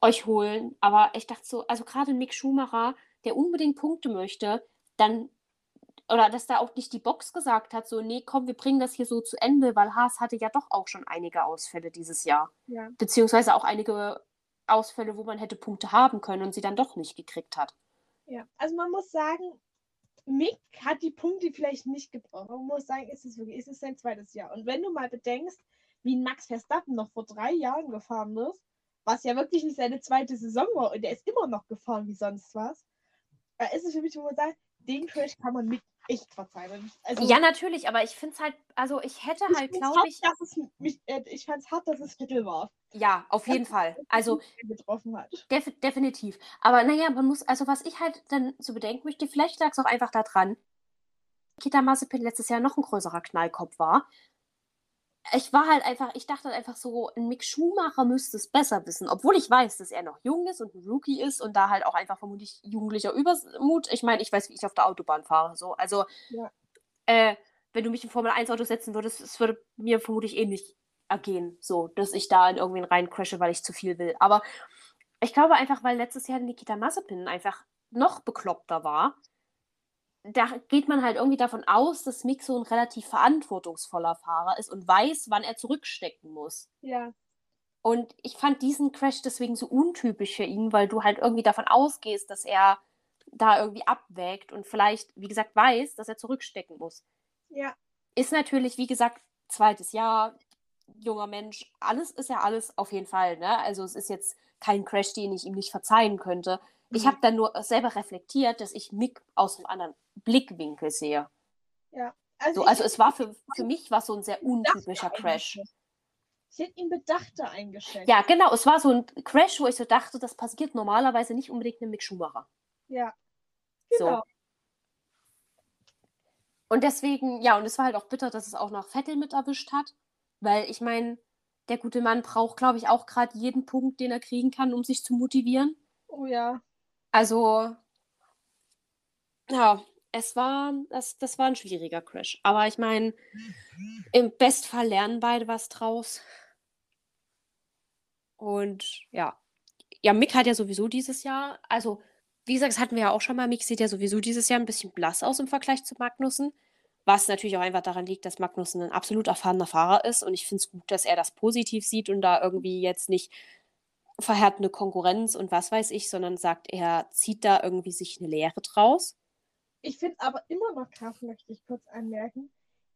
euch holen, aber ich dachte so, also gerade Mick Schumacher, der unbedingt Punkte möchte, dann, oder dass da auch nicht die Box gesagt hat, so, nee, komm, wir bringen das hier so zu Ende, weil Haas hatte ja doch auch schon einige Ausfälle dieses Jahr. Ja. Beziehungsweise auch einige Ausfälle, wo man hätte Punkte haben können und sie dann doch nicht gekriegt hat. Ja. Also man muss sagen, Mick hat die Punkte vielleicht nicht gebraucht. Man muss sagen, ist es wirklich, ist es sein zweites Jahr. Und wenn du mal bedenkst, wie ein Max Verstappen noch vor drei Jahren gefahren ist, was ja wirklich nicht seine zweite Saison war, und der ist immer noch gefahren wie sonst was, da ist es für mich, wo man sagt, den Crash kann man mit echt verzeihen. Also, Ja, natürlich, aber ich finde es halt, also ich hätte ich halt, glaube ich, dass es mich, äh, ich fand es hart, dass es Viertel war. ja, auf jeden Fall. Also getroffen hat. Def definitiv. Aber naja, man muss, also was ich halt dann zu bedenken möchte, vielleicht lag es auch einfach daran, Kita Mazepin letztes Jahr noch ein größerer Knallkopf war. Ich war halt einfach, ich dachte halt einfach so, ein Mick Schumacher müsste es besser wissen, obwohl ich weiß, dass er noch jung ist und ein Rookie ist und da halt auch einfach vermutlich jugendlicher Übermut. Ich meine, ich weiß, wie ich auf der Autobahn fahre. So. Also, Ja. äh, wenn du mich im Formel 1 Auto setzen würdest, es würde mir vermutlich ähnlich ergehen, so, dass ich da in irgendwen rein crashe, weil ich zu viel will. Aber ich glaube einfach, weil letztes Jahr Nikita Mazepin einfach noch bekloppter war, da geht man halt irgendwie davon aus, dass Mick so ein relativ verantwortungsvoller Fahrer ist und weiß, wann er zurückstecken muss. Ja. Und ich fand diesen Crash deswegen so untypisch für ihn, weil du halt irgendwie davon ausgehst, dass er da irgendwie abwägt und vielleicht, wie gesagt, weiß, dass er zurückstecken muss. Ja. Ist natürlich, wie gesagt, zweites Jahr, junger Mensch, alles ist ja alles auf jeden Fall, ne? Also es ist jetzt kein Crash, den ich ihm nicht verzeihen könnte. Ich Mhm. habe dann nur selber reflektiert, dass ich Mick aus einem anderen Blickwinkel sehe. Also, So, ich also es war für, für mich war so ein sehr untypischer Crash. Ich hätte ihn bedachter eingeschätzt. Ja, genau, es war so ein Crash, wo ich so dachte, das passiert normalerweise nicht unbedingt einem Mick Schumacher. Ja. Genau. So. Und deswegen, ja, und es war halt auch bitter, dass es auch noch Vettel mit erwischt hat, weil ich meine, der gute Mann braucht, glaube ich, auch gerade jeden Punkt, den er kriegen kann, um sich zu motivieren. Oh ja. Also, ja, es war, das, das war ein schwieriger Crash. Aber ich meine, im Bestfall lernen beide was draus. Und ja. Ja, Mick hat ja sowieso dieses Jahr, also wie gesagt, das hatten wir ja auch schon mal, Mick sieht ja sowieso dieses Jahr ein bisschen blass aus im Vergleich zu Magnussen. Was natürlich auch einfach daran liegt, dass Magnussen ein absolut erfahrener Fahrer ist. Und ich finde es gut, dass er das positiv sieht und da irgendwie jetzt nicht verhärtende Konkurrenz und was weiß ich, sondern sagt, er zieht da irgendwie sich eine Lehre draus. Ich finde aber immer noch krass, möchte ich kurz anmerken,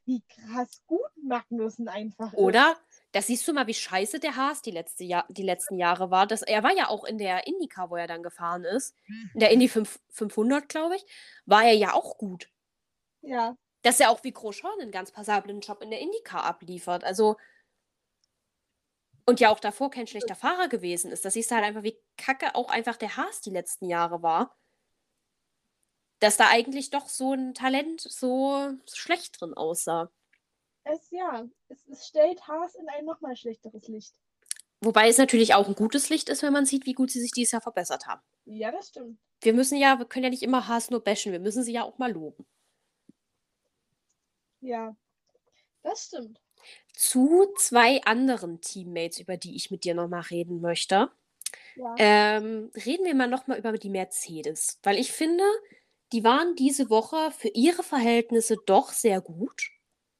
wie krass gut Magnussen einfach ist. Oder? Das siehst du mal, wie scheiße der Haas die, letzte Jahr, die letzten Jahre war. Das, er war ja auch in der Indica, wo er dann gefahren ist. In der Indy 5, 500, glaube ich, war er ja auch gut. Ja. Dass er auch wie Grosjean einen ganz passablen Job in der Indica abliefert. Also. Und ja auch davor kein schlechter Fahrer gewesen ist. Das siehst du halt einfach, wie kacke auch einfach der Haas die letzten Jahre war. Dass da eigentlich doch so ein Talent so schlecht drin aussah. Es, ja, es, es stellt Haas in ein nochmal schlechteres Licht. Wobei es natürlich auch ein gutes Licht ist, wenn man sieht, wie gut sie sich dieses Jahr verbessert haben. Ja, das stimmt. Wir müssen ja, wir können ja nicht immer Haas nur bashen, wir müssen sie ja auch mal loben. Ja, das stimmt. Zu zwei anderen Teammates, über die ich mit dir nochmal reden möchte. Ja. Ähm, reden wir mal nochmal über die Mercedes. Weil ich finde, die waren diese Woche für ihre Verhältnisse doch sehr gut.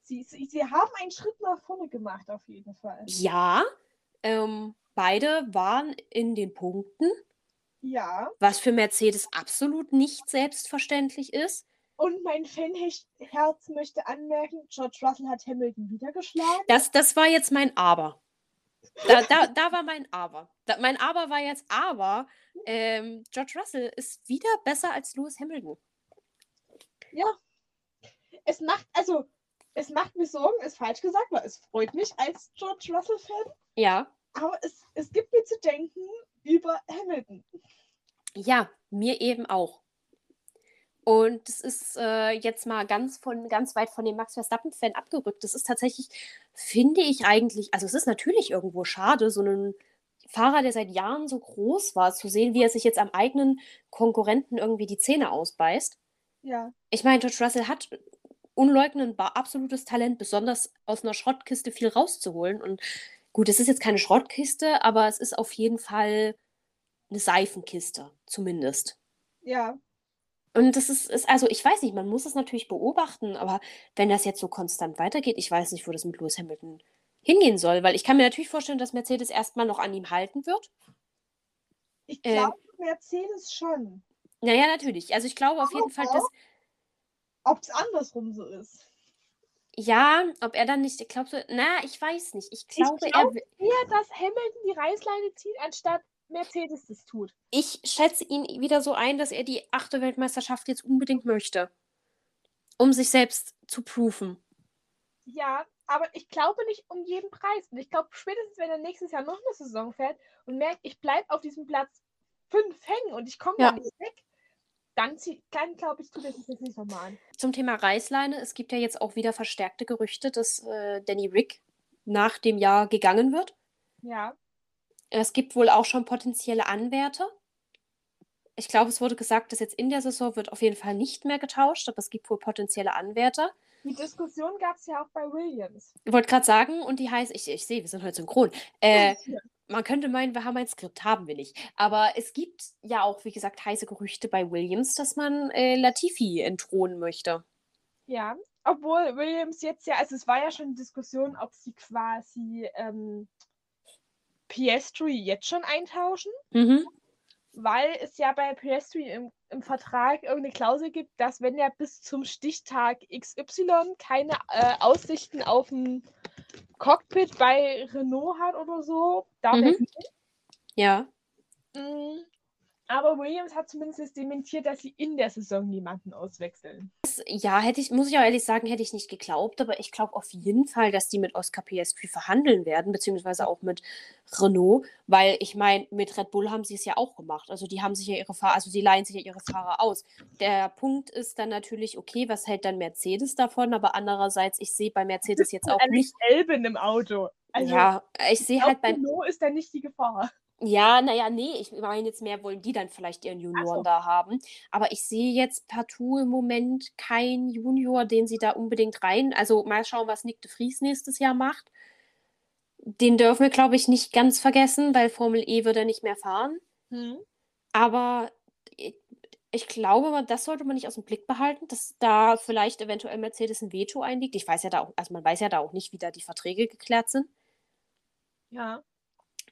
Sie, sie, sie haben einen Schritt nach vorne gemacht, auf jeden Fall. Ja, ähm, beide waren in den Punkten, Ja. was für Mercedes absolut nicht selbstverständlich ist. Und mein Fanherz möchte anmerken, George Russell hat Hamilton wieder geschlagen. Das, das war jetzt mein Aber. Da, da, da war mein Aber. Da, mein Aber war jetzt Aber. Ähm, George Russell ist wieder besser als Lewis Hamilton. Ja. Es macht, also, es macht mir Sorgen, ist falsch gesagt, weil es freut mich als George Russell-Fan. Ja. Aber es, es gibt mir zu denken über Hamilton. Ja, mir eben auch. Und es ist äh, jetzt mal ganz von ganz weit von dem Max Verstappen-Fan abgerückt. Das ist tatsächlich, finde ich eigentlich, also es ist natürlich irgendwo schade, so einen Fahrer, der seit Jahren so groß war, zu sehen, wie er sich jetzt am eigenen Konkurrenten irgendwie die Zähne ausbeißt. Ja. Ich meine, George Russell hat unleugnenbar absolutes Talent, besonders aus einer Schrottkiste viel rauszuholen. Und gut, es ist jetzt keine Schrottkiste, aber es ist auf jeden Fall eine Seifenkiste, zumindest. Ja. Und das ist, ist, also ich weiß nicht, man muss es natürlich beobachten, aber wenn das jetzt so konstant weitergeht, ich weiß nicht, wo das mit Lewis Hamilton hingehen soll, weil ich kann mir natürlich vorstellen, dass Mercedes erstmal noch an ihm halten wird. Ich Äh. glaube, Mercedes schon. Naja, natürlich. Also ich glaube auf jeden Fall, dass, Ob es andersrum so ist. ja, ob er dann nicht, ich glaube so, na, ich weiß nicht. Ich glaube, er, glaub- wi- Eher, dass Hamilton die Reißleine zieht, anstatt Mercedes das tut. ich schätze ihn wieder so ein, dass er die achte Weltmeisterschaft jetzt unbedingt möchte. Um sich selbst zu proven. Ja, aber ich glaube nicht um jeden Preis. Und ich glaube, spätestens wenn er nächstes Jahr noch eine Saison fährt und merkt, ich bleibe auf diesem Platz 5 hängen und ich komme Ja. da nicht weg, dann, dann glaube ich, tut er sich das nicht nochmal an. Zum Thema Reißleine, es gibt ja jetzt auch wieder verstärkte Gerüchte, dass äh, Danny Rick nach dem Jahr gegangen wird. Ja. Es gibt wohl auch schon potenzielle Anwärter. Ich glaube, es wurde gesagt, dass jetzt in der Saison wird auf jeden Fall nicht mehr getauscht, aber es gibt wohl potenzielle Anwärter. Die Diskussion gab es ja auch bei Williams. Ich wollte gerade sagen, und die heißt, ich, ich sehe, wir sind heute synchron. Äh, man könnte meinen, wir haben ein Skript, haben wir nicht. Aber es gibt ja auch, wie gesagt, heiße Gerüchte bei Williams, dass man äh, Latifi entthronen möchte. Ja, obwohl Williams jetzt ja, also es war ja schon Diskussion, ob sie quasi ähm, Piastri jetzt schon eintauschen, Mhm. weil es ja bei Piastri im, im Vertrag irgendeine Klausel gibt, dass wenn er bis zum Stichtag XY keine äh, Aussichten auf ein Cockpit bei Renault hat oder so, darf er Mhm. Ja. Aber Williams hat zumindest dementiert, dass sie in der Saison niemanden auswechseln. Ja, hätte ich, muss ich auch ehrlich sagen, hätte ich nicht geglaubt, aber ich glaube auf jeden Fall, dass die mit Oscar Piastri verhandeln werden, beziehungsweise auch mit Renault, weil ich meine, mit Red Bull haben sie es ja auch gemacht. Also die haben sich ja ihre Fahrer, also die leihen sich ja ihre Fahrer aus. Der Punkt ist dann natürlich, okay, was hält dann Mercedes davon? Aber andererseits, ich sehe bei Mercedes jetzt auch nicht. Elben im Auto. Also, ja, ich sehe halt bei. Renault ist da nicht die Gefahr. Ja, naja, nee, ich meine jetzt mehr, wollen die dann vielleicht ihren Junioren so. da haben. Aber ich sehe jetzt partout im Moment keinen Junior, den sie da unbedingt rein. Also mal schauen, was Nick de Vries nächstes Jahr macht. Den dürfen wir, glaube ich, nicht ganz vergessen, weil Formel E wird er nicht mehr fahren. Hm. Aber ich glaube, das sollte man nicht aus dem Blick behalten, dass da vielleicht eventuell Mercedes ein Veto einliegt. Ich weiß ja da auch, also man weiß ja da auch nicht, wie da die Verträge geklärt sind. Ja.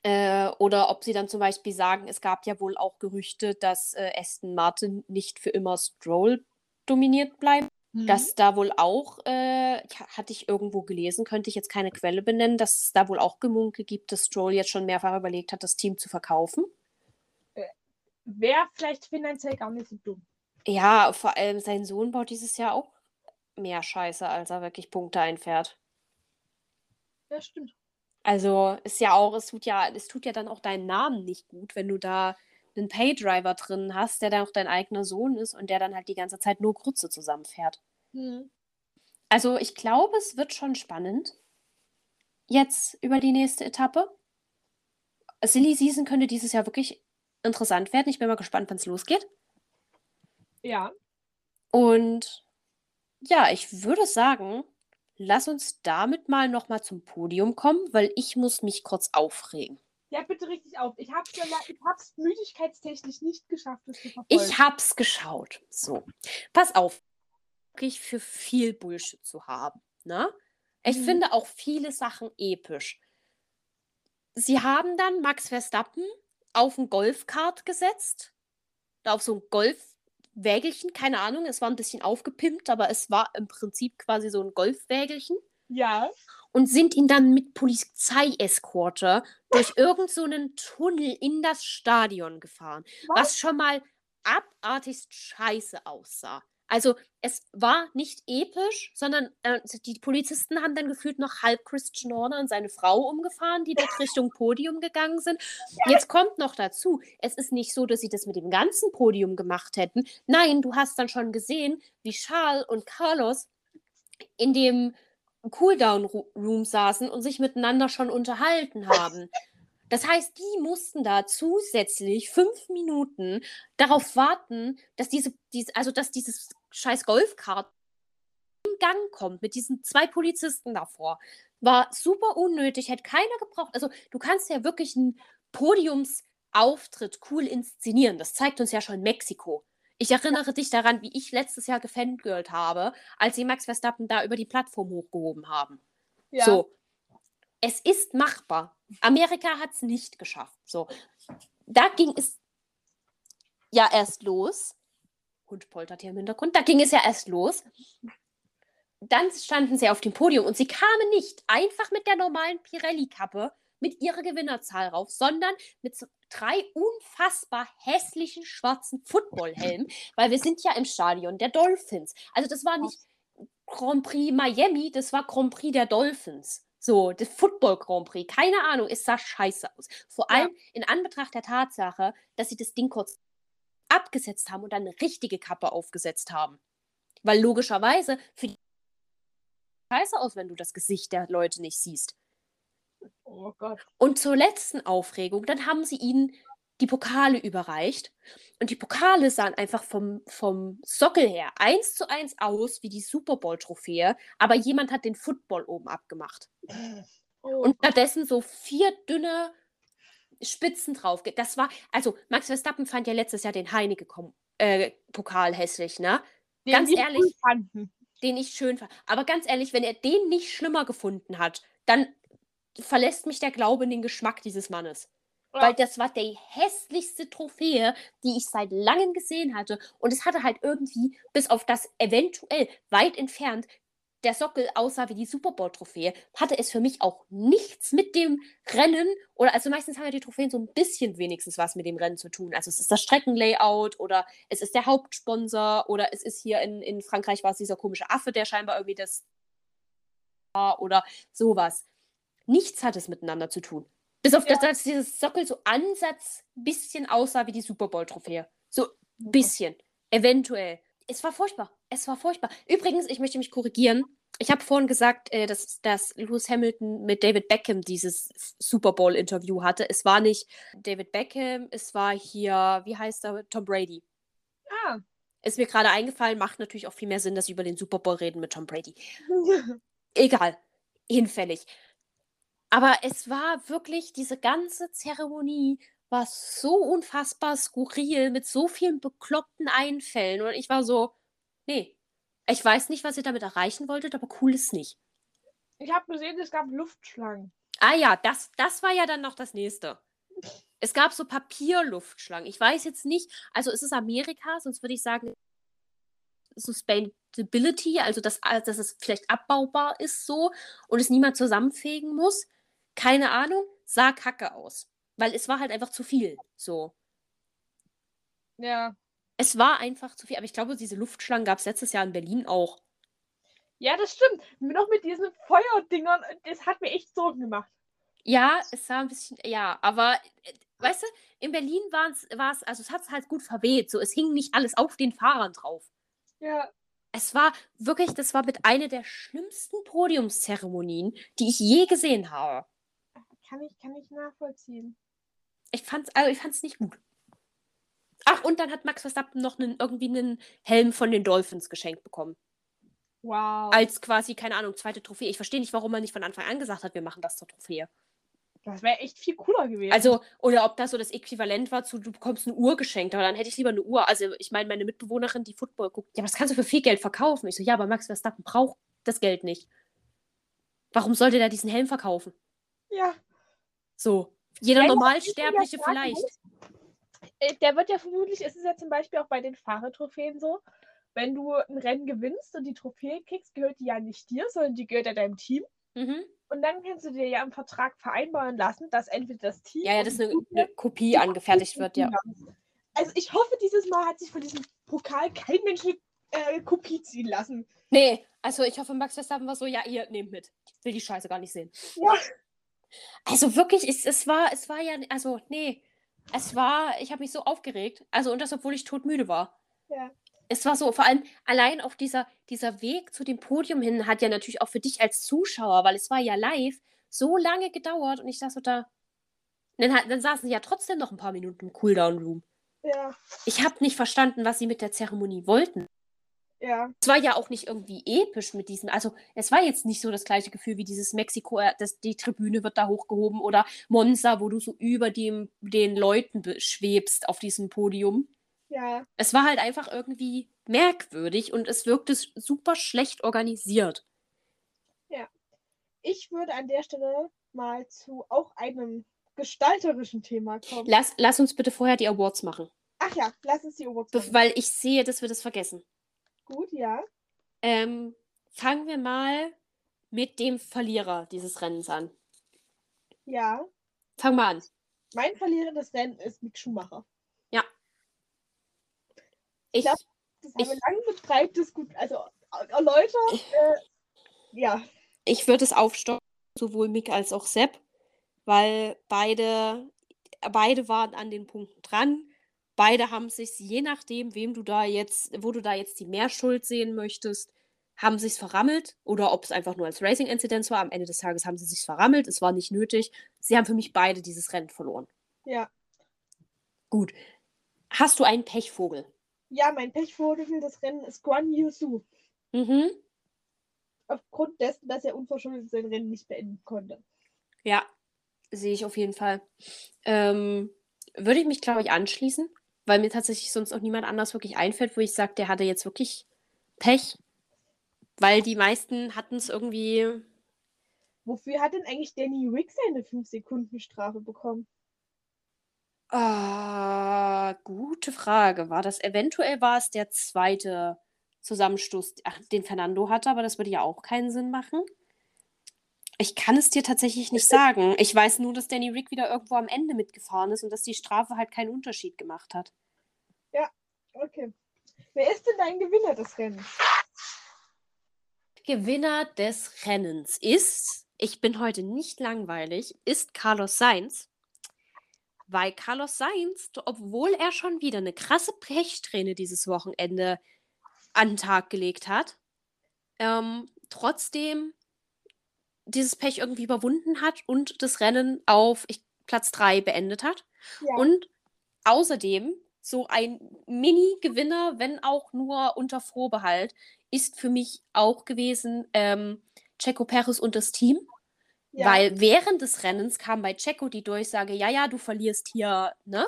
Äh, oder ob sie dann zum Beispiel sagen, es gab ja wohl auch Gerüchte, dass äh, Aston Martin nicht für immer Stroll dominiert bleibt. Mhm. Dass da wohl auch, äh, hatte ich irgendwo gelesen, könnte ich jetzt keine Quelle benennen, dass es da wohl auch Gemunke gibt, dass Stroll jetzt schon mehrfach überlegt hat, das Team zu verkaufen. Äh, Wäre vielleicht finanziell gar nicht so dumm. Ja, vor allem sein Sohn baut dieses Jahr auch mehr Scheiße, als er wirklich Punkte einfährt. Ja, stimmt. Also ist ja auch, es tut ja, es tut ja dann auch deinen Namen nicht gut, wenn du da einen Paydriver drin hast, der dann auch dein eigener Sohn ist und der dann halt die ganze Zeit nur Grütze zusammenfährt. Mhm. Also ich glaube, es wird schon spannend. Jetzt über die nächste Etappe. Silly Season könnte dieses Jahr wirklich interessant werden. Ich bin mal gespannt, wann es losgeht. Ja. Und ja, ich würde sagen, lass uns damit mal nochmal zum Podium kommen, weil ich muss mich kurz aufregen. Ja, bitte richtig auf. Ich habe es müdigkeitstechnisch nicht geschafft, das zu verfolgen. Ich hab's geschaut. So, pass auf. Wirklich für viel Bullshit zu haben. Ne? Ich mhm. finde auch viele Sachen episch. Sie haben dann Max Verstappen auf ein Golfkart gesetzt. Auf so ein Golf Wägelchen, keine Ahnung, es war ein bisschen aufgepimpt, aber es war im Prinzip quasi so ein Golfwägelchen. Ja. Und sind ihn dann mit Polizeieskorte durch irgendeinen so Tunnel in das Stadion gefahren, was? was schon mal abartigst scheiße aussah. Also es war nicht episch, sondern äh, die Polizisten haben dann gefühlt noch halb Christian Horner und seine Frau umgefahren, die dort Richtung Podium gegangen sind. Jetzt kommt noch dazu, es ist nicht so, dass sie das mit dem ganzen Podium gemacht hätten. Nein, du hast dann schon gesehen, wie Charles und Carlos in dem Cooldown-Room saßen und sich miteinander schon unterhalten haben. Das heißt, die mussten da zusätzlich fünf Minuten darauf warten, dass diese, diese also dass dieses scheiß Golfkart in Gang kommt mit diesen zwei Polizisten davor. War super unnötig, hätte keiner gebraucht. Also du kannst ja wirklich einen Podiumsauftritt cool inszenieren. Das zeigt uns ja schon Mexiko. Ich erinnere dich daran, wie ich letztes Jahr gefangirlt habe, als sie Max Verstappen da über die Plattform hochgehoben haben. Ja. So. Es ist machbar. Amerika hat es nicht geschafft. So. Da ging es ja erst los. Hund poltert hier im Hintergrund. Da ging es ja erst los. Dann standen sie auf dem Podium und sie kamen nicht einfach mit der normalen Pirelli-Kappe mit ihrer Gewinnerzahl rauf, sondern mit drei unfassbar hässlichen schwarzen Footballhelmen, weil wir sind ja im Stadion der Dolphins. Also das war nicht Grand Prix Miami, das war Grand Prix der Dolphins. So, das Football Grand Prix. Keine Ahnung, es sah scheiße aus. Vor allem in Anbetracht der Tatsache, dass sie das Ding kurz abgesetzt haben und dann eine richtige Kappe aufgesetzt haben. Weil logischerweise für die scheiße aus, wenn du das Gesicht der Leute nicht siehst. Oh Gott. Und zur letzten Aufregung, dann haben sie ihnen die Pokale überreicht. Und die Pokale sahen einfach vom, vom Sockel her eins zu eins aus wie die Super Bowl-Trophäe, aber jemand hat den Football oben abgemacht. Oh. Und stattdessen so vier dünne Spitzen drauf. Das war, also Max Verstappen fand ja letztes Jahr den Heineke-Pokal äh, hässlich, ne? Den ganz ehrlich, den ich schön fand. Aber ganz ehrlich, wenn er den nicht schlimmer gefunden hat, dann verlässt mich der Glaube in den Geschmack dieses Mannes. Ja. Weil das war die hässlichste Trophäe, die ich seit langem gesehen hatte. Und es hatte halt irgendwie, bis auf das eventuell weit entfernt, der Sockel aussah wie die Super Bowl-Trophäe, hatte es für mich auch nichts mit dem Rennen oder also meistens haben ja die Trophäen so ein bisschen wenigstens was mit dem Rennen zu tun. Also es ist das Streckenlayout oder es ist der Hauptsponsor oder es ist hier in, in Frankreich war es dieser komische Affe, der scheinbar irgendwie das war oder sowas. Nichts hat es miteinander zu tun. Bis auf Ja. das, dass dieses Sockel so Ansatz bisschen aussah wie die Super Bowl-Trophäe. So ein bisschen. Eventuell. Es war furchtbar. Es war furchtbar. Übrigens, ich möchte mich korrigieren. Ich habe vorhin gesagt, äh, dass, dass Lewis Hamilton mit David Beckham dieses Super Bowl-Interview hatte. Es war nicht David Beckham, es war hier, wie heißt er, Tom Brady. Ah. Ist mir gerade eingefallen, macht natürlich auch viel mehr Sinn, dass sie über den Super Bowl reden mit Tom Brady. Egal. Hinfällig. Aber es war wirklich, diese ganze Zeremonie war so unfassbar skurril mit so vielen bekloppten Einfällen. Und ich war so, nee, ich weiß nicht, was ihr damit erreichen wolltet, aber cool ist nicht. Ich habe gesehen, es gab Luftschlangen. Ah ja, das, das war ja dann noch das nächste. Es gab so Papierluftschlangen. Ich weiß jetzt nicht, also ist es Amerika, sonst würde ich sagen Sustainability, also dass, dass es vielleicht abbaubar ist so und es niemand zusammenfegen muss. Keine Ahnung, sah kacke aus. Weil es war halt einfach zu viel. So. Ja. Es war einfach zu viel. Aber ich glaube, diese Luftschlangen gab es letztes Jahr in Berlin auch. Ja, das stimmt. Noch mit diesen Feuerdingern, das hat mir echt Sorgen gemacht. Ja, es sah ein bisschen, ja, aber äh, weißt du, in Berlin war es, also es hat es halt gut verweht. So, es hing nicht alles auf den Fahrern drauf. Ja. Es war wirklich, das war mit einer der schlimmsten Podiumszeremonien, die ich je gesehen habe. Kann ich, kann ich nachvollziehen. Ich fand's, also ich fand's nicht gut. Ach, und dann hat Max Verstappen noch einen, irgendwie einen Helm von den Dolphins geschenkt bekommen. Wow. Als quasi, keine Ahnung, zweite Trophäe. Ich verstehe nicht, warum er nicht von Anfang an gesagt hat, wir machen das zur Trophäe. Das wäre echt viel cooler gewesen. Also, oder ob das so das Äquivalent war zu, du bekommst eine Uhr geschenkt, aber dann hätte ich lieber eine Uhr. Also, ich meine, meine Mitbewohnerin, die Football guckt, ja, aber das kannst du für viel Geld verkaufen. Ich so, ja, aber Max Verstappen braucht das Geld nicht. Warum sollte der diesen Helm verkaufen? ja. So. Jeder Normalsterbliche vielleicht. Äh, Der wird ja vermutlich, es ist ja zum Beispiel auch bei den Fahrertrophäen so, wenn du ein Rennen gewinnst und die Trophäe kriegst, gehört die ja nicht dir, sondern die gehört ja deinem Team. Mhm. Und dann kannst du dir ja im Vertrag vereinbaren lassen, dass entweder das Team. Ja, ja, dass eine, eine Kopie angefertigt wird, ja. Also ich hoffe, dieses Mal hat sich von diesem Pokal kein Mensch eine äh, Kopie ziehen lassen. Nee, also ich hoffe, Max Verstappen war so, ja, ihr nehmt mit. Ich will die Scheiße gar nicht sehen. Ja. Also wirklich, es, es war, es war ja, also, nee. Es war, ich habe mich so aufgeregt. Also, und das, obwohl ich todmüde war. Ja. Es war so, vor allem allein auf dieser, dieser Weg zu dem Podium hin hat ja natürlich auch für dich als Zuschauer, weil es war ja live, so lange gedauert und ich saß so da. Dann, dann saßen sie ja trotzdem noch ein paar Minuten im Cooldown-Room. Ja, Ich habe nicht verstanden, was sie mit der Zeremonie wollten. Ja. Es war ja auch nicht irgendwie episch mit diesen, also es war jetzt nicht so das gleiche Gefühl wie dieses Mexiko, äh, das, die Tribüne wird da hochgehoben oder Monza, wo du so über dem, den Leuten schwebst auf diesem Podium. Ja, Es war halt einfach irgendwie merkwürdig und es wirkte super schlecht organisiert. ich würde an der Stelle mal zu auch einem gestalterischen Thema kommen. Lass, lass uns bitte vorher die Awards machen, Ach ja, lass uns die Awards machen. weil ich sehe, dass wir das vergessen. Gut, ja. Ähm, fangen wir mal mit dem Verlierer dieses Rennens an. Ja. Fang mal an. Mein Verlierer des Rennens ist Mick Schumacher. Ich, glaub, Das haben Ich- wir lange mit breit diskutiert. Also äh, erläutert. Äh, ja. ich würde es aufstocken, sowohl Mick als auch Sepp, weil beide, beide waren an den Punkten dran. Beide haben sich, je nachdem, wem du da jetzt, wo du da jetzt die Mehrschuld sehen möchtest, haben sich verrammelt oder ob es einfach nur als Racing-Inzidenz war. Am Ende des Tages haben sie sich verrammelt. Es war nicht nötig. Sie haben für mich beide dieses Rennen verloren. Ja. Gut. Hast du einen Pechvogel? Ja, mein Pechvogel des Rennens ist Guan Yusu. Mhm. Aufgrund dessen, dass er unverschuldet sein Rennen nicht beenden konnte. Ja, sehe ich auf jeden Fall. Ähm, würde ich mich, glaube ich, anschließen, weil mir tatsächlich sonst auch niemand anders wirklich einfällt, wo ich sage, der hatte jetzt wirklich Pech. Weil die meisten hatten es irgendwie. Wofür hat denn eigentlich Danny Rick seine 5-Sekunden-Strafe bekommen? Ah, gute Frage. War das eventuell war es der zweite Zusammenstoß ach, den Fernando hatte, aber das würde ja auch keinen Sinn machen. Ich kann es dir tatsächlich nicht sagen. Ich weiß nur, dass Danny Rick wieder irgendwo am Ende mitgefahren ist und dass die Strafe halt keinen Unterschied gemacht hat. Ja, okay. Wer ist denn dein Gewinner des Rennens? Gewinner des Rennens ist, ich bin heute nicht langweilig, ist Carlos Sainz. Weil Carlos Sainz, obwohl er schon wieder eine krasse Pechsträhne dieses Wochenende an den Tag gelegt hat, ähm, trotzdem dieses Pech irgendwie überwunden hat und das Rennen auf ich, Platz 3 beendet hat. Ja. Und außerdem so ein Mini-Gewinner, wenn auch nur unter Vorbehalt, ist für mich auch gewesen ähm, Checo Perez und das Team. Ja. Weil während des Rennens kam bei Checo die Durchsage, ja, ja, du verlierst hier, ne?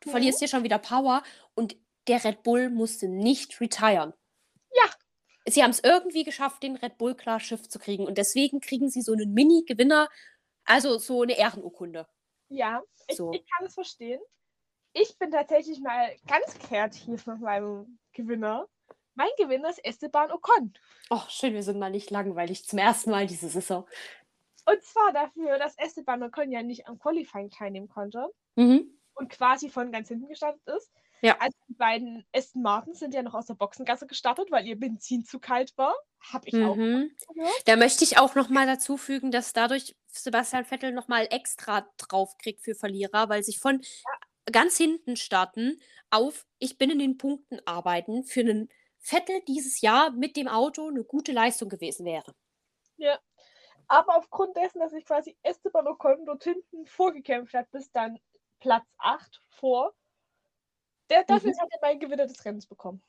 Du Mhm. verlierst hier schon wieder Power und der Red Bull musste nicht retiren. Ja. Sie haben es irgendwie geschafft, den Red Bull klar Schiff zu kriegen und deswegen kriegen sie so einen Mini-Gewinner, also so eine Ehrenurkunde. Ja, ich, So. ich kann es verstehen. Ich bin tatsächlich mal ganz kreativ mit meinem Gewinner. Mein Gewinner ist Esteban Ocon. Oh, schön, wir sind mal nicht langweilig zum ersten Mal diese Saison. Und zwar dafür, dass Esteban Ocon ja nicht am Qualifying teilnehmen konnte Mhm. und quasi von ganz hinten gestartet ist. Ja. Also die beiden Aston Martins sind ja noch aus der Boxengasse gestartet, weil ihr Benzin zu kalt war. Hab ich auch Mhm. Da möchte ich auch noch mal dazu fügen, dass dadurch Sebastian Vettel noch mal extra drauf kriegt für Verlierer, weil sich von ganz hinten starten auf ich bin in den Punkten arbeiten für einen Vettel dieses Jahr mit dem Auto eine gute Leistung gewesen wäre. Ja. Aber aufgrund dessen, dass sich quasi Esteban Ocon dort hinten vorgekämpft hat, bis dann Platz 8 vor, der, dafür Mhm. hat er meinen Gewinner des Rennens bekommen.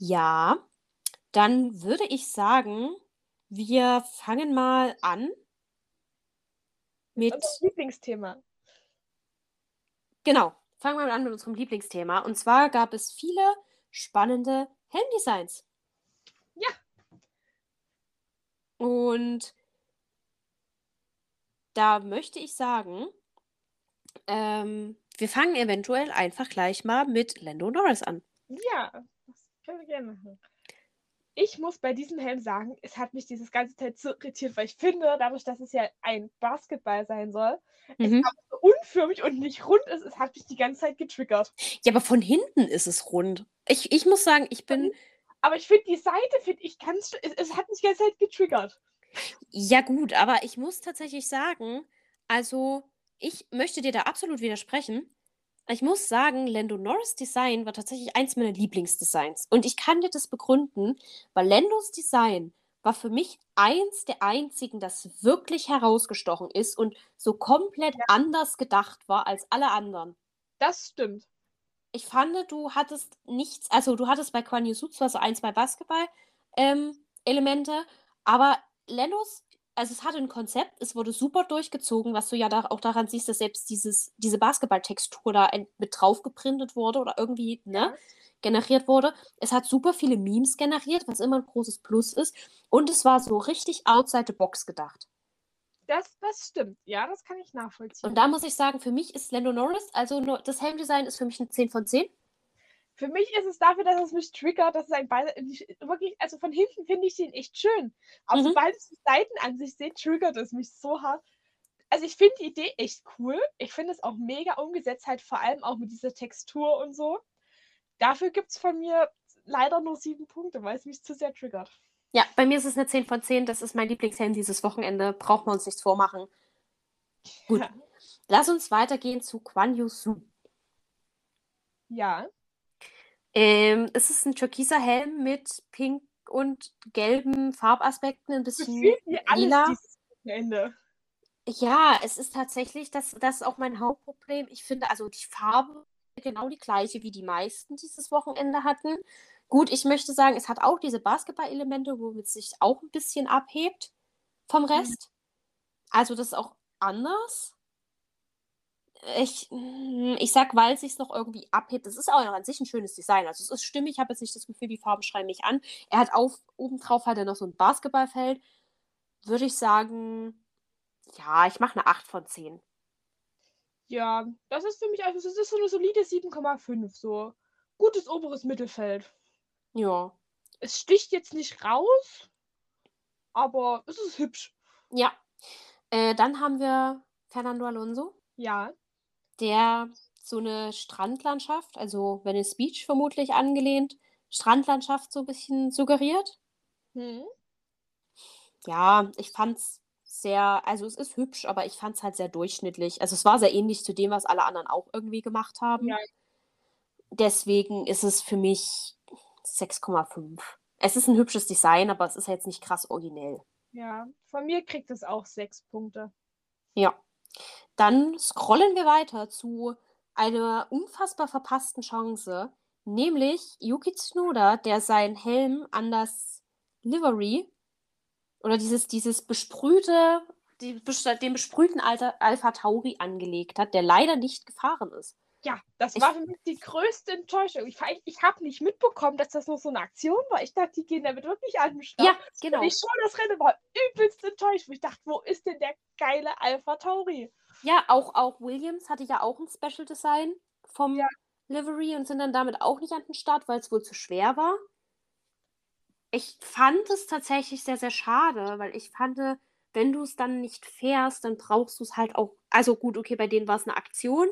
Ja, dann würde ich sagen, wir fangen mal an mit Unser Lieblingsthema. Genau, fangen wir mal an mit unserem Lieblingsthema. Und zwar gab es viele spannende Helmdesigns. Ja. Und da möchte ich sagen, ähm, wir fangen eventuell einfach gleich mal mit Lando Norris an. Ja, das können wir gerne machen. Ich muss bei diesem Helm sagen, es hat mich dieses ganze Zeit so irritiert, weil ich finde, dadurch, dass es ja ein Basketball sein soll, es Mhm. aber so unförmig und nicht rund ist, es hat mich die ganze Zeit getriggert. Ja, aber von hinten ist es rund. Ich, ich muss sagen, ich bin. Aber ich finde die Seite, finde ich ganz, es, es hat mich die ganze Zeit getriggert. Ja, gut, aber ich muss tatsächlich sagen, also ich möchte dir da absolut widersprechen. Ich muss sagen, Lando Norris Design war tatsächlich eins meiner Lieblingsdesigns. Und ich kann dir das begründen, weil Landos Design war für mich eins der einzigen, das wirklich herausgestochen ist und so komplett anders gedacht war als alle anderen. Das stimmt. Ich fand, du hattest nichts, also du hattest bei Quan Yu Su zwar so ein, zwei Basketball-Elemente, aber Lennos, also es hatte ein Konzept, es wurde super durchgezogen, was du ja da auch daran siehst, dass selbst dieses, diese Basketballtextur da mit drauf geprintet wurde oder irgendwie, ne, generiert wurde. Es hat super viele Memes generiert, was immer ein großes Plus ist. Und es war so richtig outside the box gedacht. Das, das stimmt. Ja, das kann ich nachvollziehen. Und da muss ich sagen, für mich ist Lando Norris, also das Helmdesign ist für mich eine 10 von 10. Für mich ist es dafür, dass es mich triggert, dass es ein Ball. Wirklich, also von hinten finde ich den echt schön. Aber Mhm. sobald ich die Seitenansicht sehe, triggert es mich so hart. Also ich finde die Idee echt cool. Ich finde es auch mega umgesetzt, halt vor allem auch mit dieser Textur und so. Dafür gibt es von mir leider nur sieben Punkte, weil es mich zu sehr triggert. Ja, bei mir ist es eine 10 von 10. Das ist mein Lieblingshelm dieses Wochenende. Braucht man uns nichts vormachen. Gut. Ja. Lass uns weitergehen zu Quan Yu Su. Ja, Ähm, es ist ein türkiser Helm mit pink und gelben Farbaspekten, ein bisschen lila. Wochenende. Ja, es ist tatsächlich, das, das ist auch mein Hauptproblem. Ich finde, also die Farbe genau die gleiche, wie die meisten dieses Wochenende hatten. Gut, ich möchte sagen, es hat auch diese Basketball-Elemente, womit es sich auch ein bisschen abhebt vom Rest. Also das ist auch anders. Ich, mm, ich sag, weil es sich noch irgendwie abhebt. Es ist auch an sich ein schönes Design. Also es ist stimmig. Ich habe jetzt nicht das Gefühl, die Farben schreien mich an. Er hat auf, obendrauf hat er noch so ein Basketballfeld. Würde ich sagen, ja, ich mache eine 8 von 10. Ja, das ist für mich, also das ist so eine solide 7,5 so. gutes oberes Mittelfeld. Ja. Es sticht jetzt nicht raus, aber es ist hübsch. Ja. Äh, dann haben wir Fernando Alonso, Ja. Der so eine Strandlandschaft, also Venice Beach vermutlich angelehnt, Strandlandschaft so ein bisschen suggeriert. Hm. Ja, ich fand's sehr, also es ist hübsch, aber ich fand's halt sehr durchschnittlich. Also es war sehr ähnlich zu dem, was alle anderen auch irgendwie gemacht haben. Ja. Deswegen ist es für mich 6,5. Es ist ein hübsches Design, aber es ist jetzt nicht krass originell. Ja. Von mir kriegt es auch sechs Punkte. Ja. Dann scrollen wir weiter zu einer unfassbar verpassten Chance, nämlich Yuki Tsunoda, der seinen Helm an das Livery oder dieses, dieses besprühte, die, den besprühten Alter, Alpha Tauri angelegt hat, der leider nicht gefahren ist. Ja, das war für mich die größte Enttäuschung. Ich, ich, habe nicht mitbekommen, dass das nur so eine Aktion war. Ich dachte, die gehen damit wirklich an den Start. Ja, genau. Und ich schon das Rennen war übelst enttäuscht. Ich dachte, wo ist denn der geile Alpha Tauri? Ja, auch, auch Williams hatte ja auch ein Special Design vom Ja. Livery und sind dann damit auch nicht an den Start, weil es wohl zu schwer war. Ich fand es tatsächlich sehr, sehr schade, weil ich fand, wenn du es dann nicht fährst, dann brauchst du es halt auch. Also gut, okay, bei denen war es eine Aktion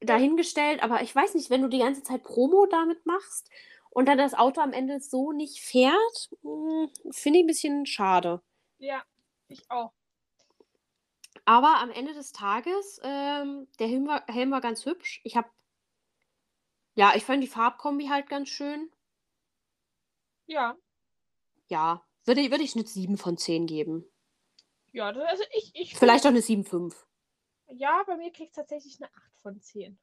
dahingestellt, aber ich weiß nicht, wenn du die ganze Zeit Promo damit machst und dann das Auto am Ende so nicht fährt, hm, finde ich ein bisschen schade. Ja, ich auch. Aber am Ende des Tages, ähm, der Helm war, Helm war ganz hübsch. Ich habe, ja, ich fand die Farbkombi halt ganz schön. Ja, Ja, würde, würde ich eine 7 von 10 geben. ja, das, also ich, ich Vielleicht auch eine 7,5. Ja, bei mir kriegt es tatsächlich eine 8 von 10.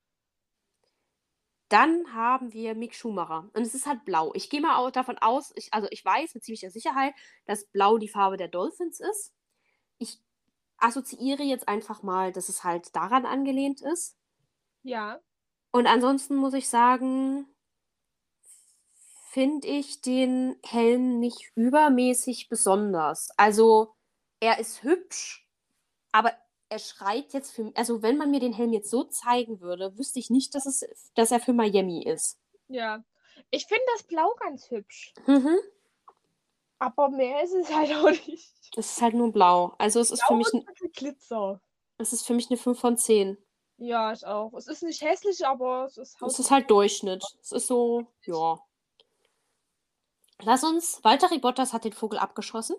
Dann haben wir Mick Schumacher. Und es ist halt blau. Ich gehe mal auch davon aus, ich, also ich weiß mit ziemlicher Sicherheit, dass blau die Farbe der Dolphins ist. Ich assoziiere jetzt einfach mal, dass es halt daran angelehnt ist. Ja, Und ansonsten muss ich sagen, finde ich den Helm nicht übermäßig besonders. Also, er ist hübsch, aber er schreit jetzt für Also, wenn man mir den Helm jetzt so zeigen würde, wüsste ich nicht, dass, es, dass er für Miami ist. ja. Ich finde das Blau ganz hübsch. Mhm. Aber mehr ist es halt auch nicht. Es ist halt nur blau. Also, es ist für Blau mich, ein Glitzer. es ist für mich eine 5 von 10. Ja, ich auch. Es ist nicht hässlich, aber es ist Es ist halt Durchschnitt. Es ist so, ja. Lass uns. Walter Bottas hat den Vogel abgeschossen.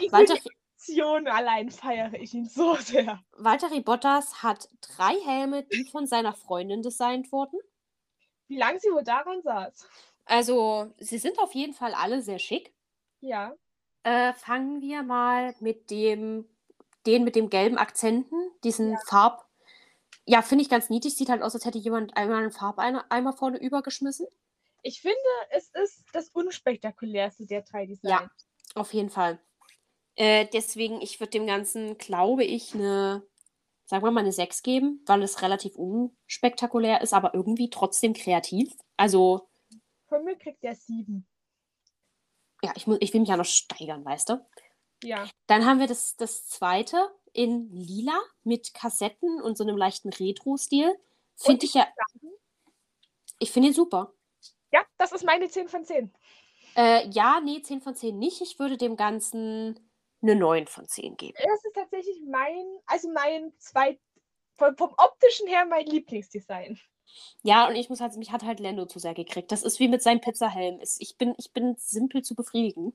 Die Walter, Aktion allein feiere ich ihn so sehr. Valtteri Bottas hat drei Helme, die von seiner Freundin designt wurden. Wie lange sie wohl daran saß. Also, sie sind auf jeden Fall alle sehr schick. Ja. Äh, fangen wir mal mit dem, den mit dem gelben Akzenten, diesen Farb. Ja, finde ich ganz niedlich. Sieht halt aus, als hätte jemand einmal einen Farbeimer vorne übergeschmissen. Ich finde, es ist das unspektakulärste der drei Designs. Ja. Auf jeden Fall. Äh, deswegen, ich würde dem Ganzen, glaube ich, eine, sagen wir mal, eine 6 geben, weil es relativ unspektakulär ist, aber irgendwie trotzdem kreativ. Also, Von mir kriegt er sieben. ja, ich, muss, ich will mich ja noch steigern, weißt du? Ja. Dann haben wir das, das zweite in lila mit Kassetten und so einem leichten Retro-Stil. Finde ich ja, ich finde ihn super. Ja, das ist meine 10 von 10. Äh, ja, nee, 10 von 10 nicht. Ich würde dem Ganzen eine 9 von 10 geben. Das ist tatsächlich mein, also mein zweit, vom, vom optischen her mein Lieblingsdesign. Ja, und ich muss halt, mich hat halt Lando zu sehr gekriegt. Das ist wie mit seinem Pizzahelm. Ich bin, ich bin simpel zu befriedigen.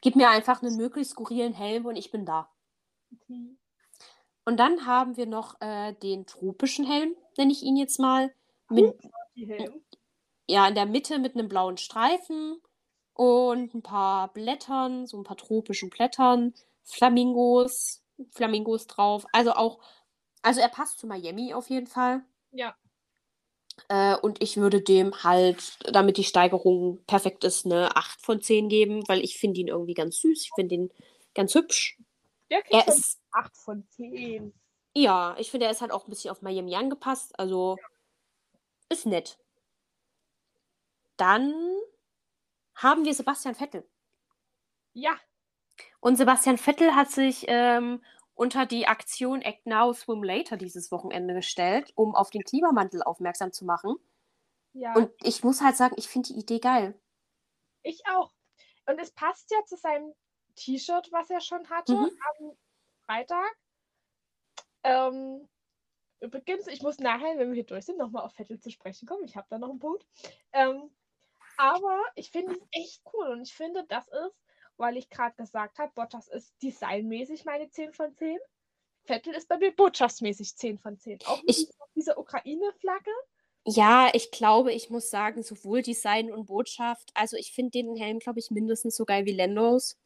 Gib mir einfach einen möglichst skurrilen Helm und ich bin da. Und dann haben wir noch äh, den tropischen Helm, nenne ich ihn jetzt mal. Mit, ja, in der Mitte mit einem blauen Streifen und ein paar Blättern, so ein paar tropischen Blättern, Flamingos, Flamingos drauf. Also auch, also er passt zu Miami auf jeden Fall. Ja. Äh, und ich würde dem halt, damit die Steigerung perfekt ist, eine 8 von 10 geben, weil ich finde ihn irgendwie ganz süß. Ich finde ihn ganz hübsch. Der Er kriegt er ist, 8 von 10. ja, ich finde, er ist halt auch ein bisschen auf Miami angepasst. Also ist nett. Dann haben wir Sebastian Vettel. Ja, Und Sebastian Vettel hat sich ähm, unter die Aktion Act Now, Swim Later dieses Wochenende gestellt, um auf den Klimawandel aufmerksam zu machen. Ja, Und ich muss halt sagen, ich finde die Idee geil. ich auch. Und es passt ja zu seinem T-Shirt, was er schon hatte Mhm. am Freitag. Ähm, übrigens, ich muss nachher, wenn wir hier durch sind, nochmal auf Vettel zu sprechen kommen. Ich habe da noch einen Punkt. Ähm, aber ich finde es echt cool und ich finde, das ist, weil ich gerade gesagt habe, Bottas ist designmäßig meine 10 von 10. Vettel ist bei mir botschaftsmäßig 10 von 10. Auch Ich- dieser Ukraine-Flagge. Ja, ich glaube, ich muss sagen, sowohl Design und Botschaft, also ich finde den Helm, glaube ich, mindestens so geil wie Lendos.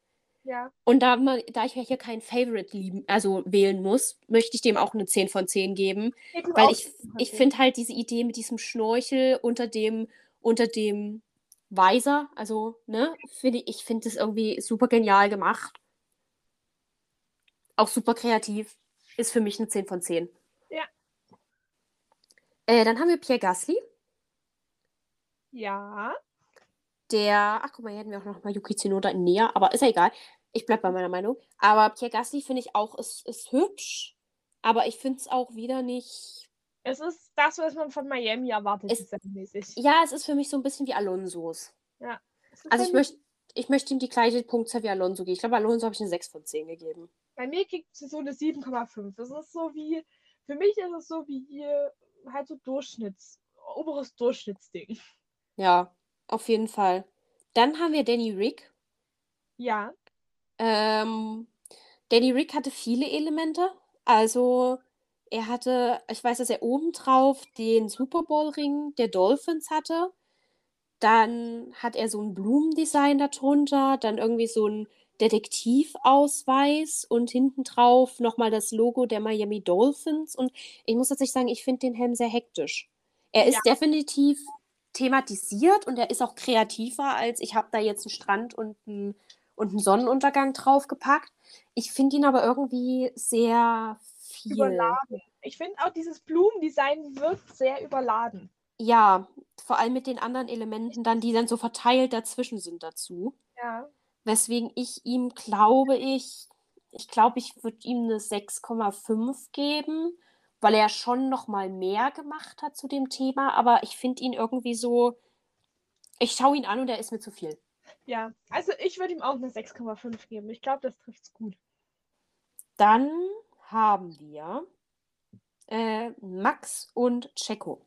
Ja, Und da, man, da ich ja hier kein Favorite lieben, also wählen muss, möchte ich dem auch eine 10 von 10 geben. ihm Weil ich, 10 von ich 10. finde halt diese Idee mit diesem Schnorchel unter dem, unter dem Weiser, also, ne, finde ich, ich finde das irgendwie super genial gemacht. Auch super kreativ. Ist für mich eine 10 von 10. Ja. Äh, dann haben wir Pierre Gasly, Ja, der, ach guck mal, hier hätten wir auch noch mal Yuki Tsunoda näher, aber ist ja egal. Ich bleibe bei meiner Meinung. Aber Pierre Gasly finde ich auch, ist, ist hübsch, aber ich finde es auch wieder nicht. Es ist das, was man von Miami erwartet, Es-. Ja, es ist für mich so ein bisschen wie Alonso's. Ist Also ich möchte ich möchte ihm die gleiche Punktzahl wie Alonso geben. Ich glaube, Alonso habe ich eine 6 von 10 gegeben. Bei mir kriegt sie so eine 7,5. Das ist so wie, für mich ist es so wie hier halt so Durchschnitts, oberes Durchschnittsding. Ja, auf jeden Fall. Dann haben wir Danny Rick. Ja, Ähm, Danny Rick hatte viele Elemente. Also er hatte, ich weiß, dass er obendrauf den Super Bowl-Ring der Dolphins hatte. Dann hat er so ein Blumendesign darunter, dann irgendwie so ein Detektivausweis und hinten drauf nochmal das Logo der Miami Dolphins. Und ich muss tatsächlich sagen, ich finde den Helm sehr hektisch. Er ist definitiv thematisiert und er ist auch kreativer als ich habe da jetzt einen Strand und einen, und einen Sonnenuntergang draufgepackt. Ich finde ihn aber irgendwie sehr viel. überladen. Ich finde auch dieses Blumendesign wirkt sehr überladen. Ja, vor allem mit den anderen Elementen dann, die dann so verteilt dazwischen sind dazu. Ja. Weswegen ich ihm, glaube ich, ich glaube, ich würde ihm eine 6,5 geben, weil er schon noch mal mehr gemacht hat zu dem Thema, aber ich finde ihn irgendwie so, ich schaue ihn an und er ist mir zu viel. Ja, also ich würde ihm auch eine 6,5 geben. Ich glaube, das trifft's gut. Dann haben wir äh, Max und Checo.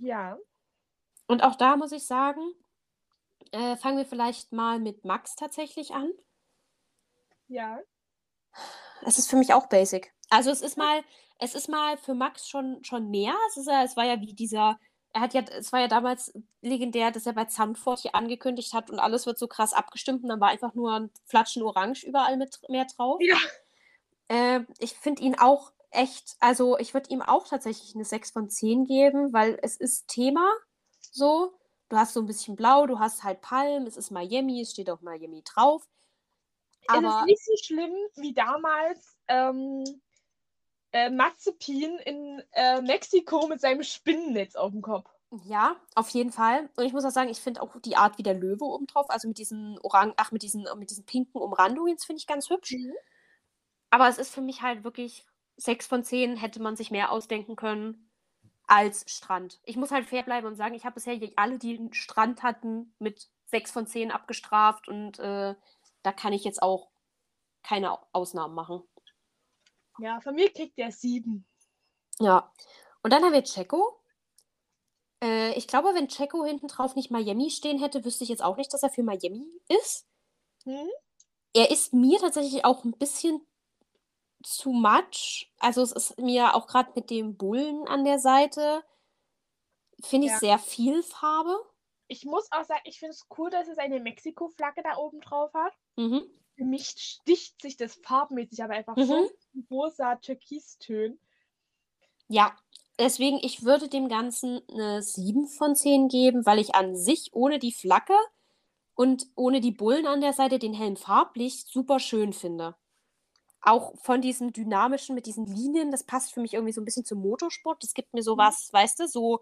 Ja, Und auch da muss ich sagen, äh, fangen wir vielleicht mal mit Max tatsächlich an. ja, Es ist für mich auch basic. Also es ist mal, es ist mal für Max schon, schon mehr. Es ist ja, es war ja wie dieser, er hat ja, es war ja damals legendär, dass er bei Zandvoort hier angekündigt hat und alles wird so krass abgestimmt und dann war einfach nur ein Flatschen Orange überall mit mehr drauf. Ja. Äh, ich finde ihn auch echt, also ich würde ihm auch tatsächlich eine 6 von 10 geben, weil es ist Thema so. Du hast so ein bisschen blau, du hast halt Palm, es ist Miami, es steht auch Miami drauf. es Aber ist nicht so schlimm wie damals ähm, äh, Mazepin in äh, Mexiko mit seinem Spinnennetz auf dem Kopf. Ja, auf jeden Fall. Und ich muss auch sagen, ich finde auch die Art wie der Löwe oben drauf, also mit diesen Orang, ach, mit diesen, mit diesen pinken Umrandungen, finde ich ganz hübsch. Mhm. Aber es ist für mich halt wirklich 6 von 10 hätte man sich mehr ausdenken können als Strand. Ich muss halt fair bleiben und sagen, ich habe bisher alle, die einen Strand hatten, mit 6 von 10 abgestraft und äh, da kann ich jetzt auch keine Ausnahmen machen. Ja, von mir kriegt der 7. Ja. Und dann haben wir Checo. Äh, ich glaube, wenn Checo hinten drauf nicht Miami stehen hätte, wüsste ich jetzt auch nicht, dass er für Miami ist. Hm? Er ist mir tatsächlich auch ein bisschen zu much. Also es ist mir auch gerade mit dem Bullen an der Seite, finde ich Ja. sehr viel Farbe. Ich muss auch sagen, ich finde es cool, dass es eine Mexiko-Flagge da oben drauf hat. Mhm. Für mich sticht sich das farbmäßig aber einfach Mhm. so rosa Türkistönen. Ja, deswegen, ich würde dem Ganzen eine 7 von 10 geben, weil ich an sich ohne die Flagge und ohne die Bullen an der Seite den Helm farblich super schön finde. Auch von diesem dynamischen mit diesen Linien, das passt für mich irgendwie so ein bisschen zum Motorsport. Das gibt mir sowas, weißt du, so,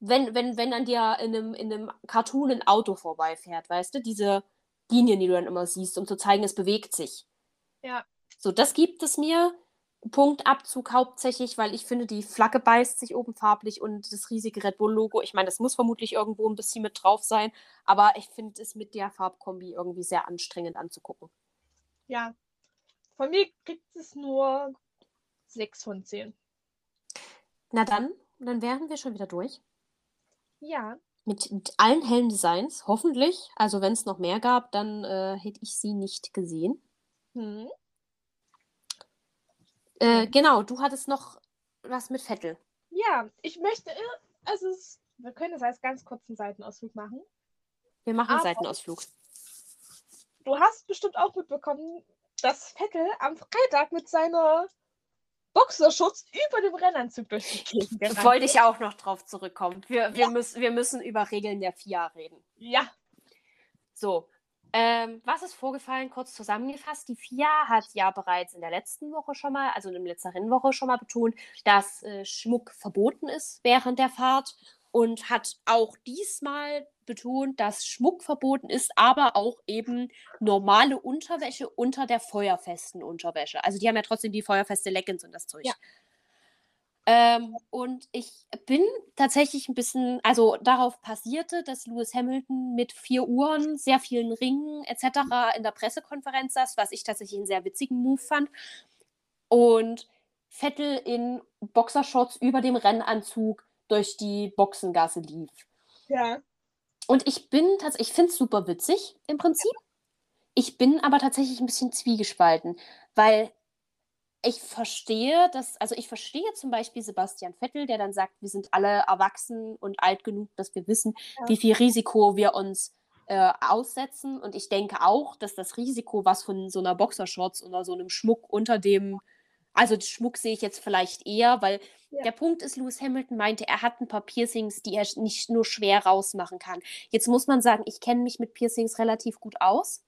wenn, wenn, wenn an dir in einem, in einem Cartoon ein Auto vorbeifährt, weißt du, diese Linien, die du dann immer siehst, um zu zeigen, es bewegt sich. Ja. So, das gibt es mir. Punktabzug hauptsächlich, weil ich finde, die Flagge beißt sich oben farblich und das riesige Red Bull-Logo. Ich meine, das muss vermutlich irgendwo ein bisschen mit drauf sein, aber ich finde es mit der Farbkombi irgendwie sehr anstrengend anzugucken. Ja. Von mir kriegt es nur 6 von 10. Na dann, dann wären wir schon wieder durch. Ja. Mit, mit allen hellen Designs, hoffentlich. Also wenn es noch mehr gab, dann äh, hätte ich sie nicht gesehen. Hm. Äh, genau, du hattest noch was mit Vettel. Ja, ich möchte, also es, wir können es als ganz kurzen Seitenausflug machen. Wir machen einen Aber- Seitenausflug. Du hast bestimmt auch mitbekommen, dass Vettel am Freitag mit seiner Boxerschutz über dem Rennanzug durch die Gegend gerannt Wollte ich auch noch drauf zurückkommen. Wir, wir, Ja. müssen, wir müssen über Regeln der FIA reden. Ja, So, ähm, was ist vorgefallen? Kurz zusammengefasst. Die FIA hat ja bereits in der letzten Woche schon mal, also in der letzten Rennwoche schon mal betont, dass äh, Schmuck verboten ist während der Fahrt und hat auch diesmal betont, dass Schmuck verboten ist, aber auch eben normale Unterwäsche unter der feuerfesten Unterwäsche. Also die haben ja trotzdem die feuerfeste Leggings und das Zeug. Ja. Ähm, und ich bin tatsächlich ein bisschen, also darauf passierte, dass Lewis Hamilton mit vier Uhren, sehr vielen Ringen etc. in der Pressekonferenz saß, was ich tatsächlich einen sehr witzigen Move fand. Und Vettel in Boxershorts über dem Rennanzug durch die Boxengasse lief. ja. Und ich bin tatsächlich, ich finde es super witzig im Prinzip. Ich bin aber tatsächlich ein bisschen zwiegespalten, weil ich verstehe, dass, also ich verstehe zum Beispiel Sebastian Vettel, der dann sagt, wir sind alle erwachsen und alt genug, dass wir wissen, Ja. wie viel Risiko wir uns äh, aussetzen. Und ich denke auch, dass das Risiko, was von so einer Boxershorts oder so einem Schmuck unter dem, also Schmuck sehe ich jetzt vielleicht eher, weil Ja. der Punkt ist, Lewis Hamilton meinte, er hat ein paar Piercings, die er nicht nur schwer rausmachen kann. Jetzt muss man sagen, ich kenne mich mit Piercings relativ gut aus,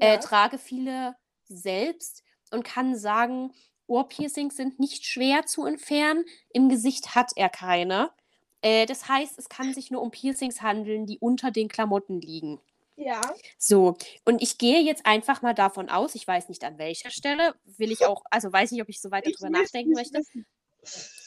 äh, Ja. trage viele selbst und kann sagen, Ohrpiercings sind nicht schwer zu entfernen. Im Gesicht hat er keine. Äh, das heißt, es kann sich nur um Piercings handeln, die unter den Klamotten liegen. Ja, So, und ich gehe jetzt einfach mal davon aus, ich weiß nicht an welcher Stelle, will ich auch, also weiß nicht, ob ich so weiter ich drüber nachdenken möchte. wissen.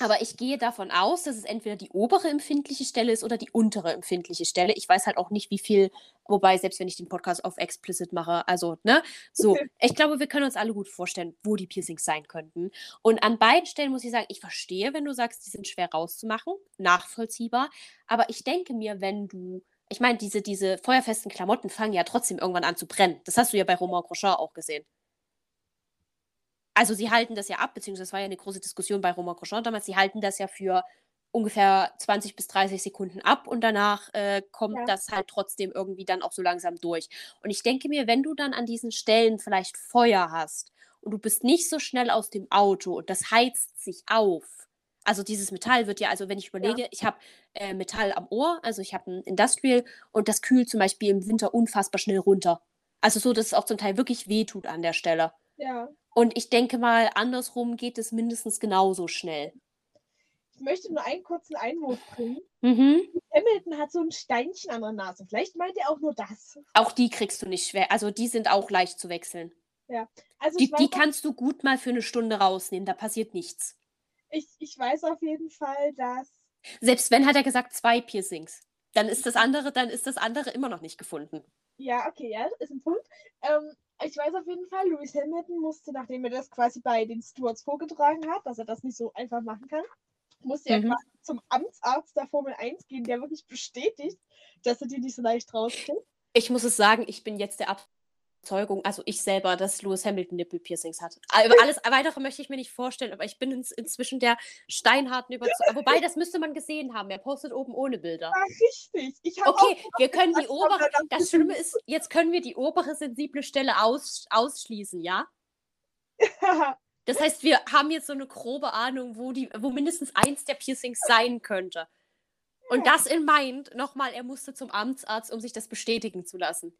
Aber ich gehe davon aus, dass es entweder die obere empfindliche Stelle ist oder die untere empfindliche Stelle. Ich weiß halt auch nicht, wie viel, wobei, selbst wenn ich den Podcast auf explicit mache, also, ne? So, ich glaube, wir können uns alle gut vorstellen, wo die Piercings sein könnten. Und an beiden Stellen muss ich sagen, ich verstehe, wenn du sagst, die sind schwer rauszumachen, nachvollziehbar. Aber ich denke mir, wenn du, ich meine, diese, diese feuerfesten Klamotten fangen ja trotzdem irgendwann an zu brennen. Das hast du ja bei Romain Grosjean auch gesehen. Also sie halten das ja ab, beziehungsweise es war ja eine große Diskussion bei Romain Grosjean damals, sie halten das ja für ungefähr 20 bis 30 Sekunden ab und danach äh, kommt Ja. das halt trotzdem irgendwie dann auch so langsam durch. Und ich denke mir, wenn du dann an diesen Stellen vielleicht Feuer hast und du bist nicht so schnell aus dem Auto und das heizt sich auf. Also dieses Metall wird ja, also wenn ich überlege, ich habe äh, Metall am Ohr, also ich habe ein Industrial und das kühlt zum Beispiel im Winter unfassbar schnell runter. Also so, dass es auch zum Teil wirklich wehtut an der Stelle. Ja. Und ich denke mal, andersrum geht es mindestens genauso schnell. Ich möchte nur einen kurzen Einwurf bringen. Mhm. Hamilton hat so ein Steinchen an der Nase. Vielleicht meint er auch nur das. Auch die kriegst du nicht schwer. Also die sind auch leicht zu wechseln. Also Die, die kannst du gut mal für eine Stunde rausnehmen. Da passiert nichts. Ich, ich weiß auf jeden Fall, dass. Selbst wenn hat er gesagt zwei Piercings. Dann ist das andere, dann ist das andere immer noch nicht gefunden. Ja, okay, ja, ist ein Punkt. Ähm, ich weiß auf jeden Fall, Lewis Hamilton musste, nachdem er das quasi bei den Stewards vorgetragen hat, dass er das nicht so einfach machen kann, musste er Mhm. quasi zum Amtsarzt der Formel 1 gehen, der wirklich bestätigt, dass er die nicht so leicht rauskriegt. Ich muss es sagen, ich bin jetzt der Überzeugung, also ich selber, dass Lewis Hamilton Nippelpiercings hat. Aber alles weitere möchte ich mir nicht vorstellen, aber ich bin ins, inzwischen der steinharten Überzeugung. Wobei, das müsste man gesehen haben. Er postet oben ohne Bilder. Ja, richtig. Ich Okay, wir können die obere, das Schlimme ist, jetzt können wir die obere sensible Stelle aus, ausschließen, ja? auch. Das heißt, wir haben jetzt so eine grobe Ahnung, wo, die, wo mindestens eins der Piercings sein könnte. Und das in Mind, nochmal, er musste zum Amtsarzt, um sich das bestätigen zu lassen.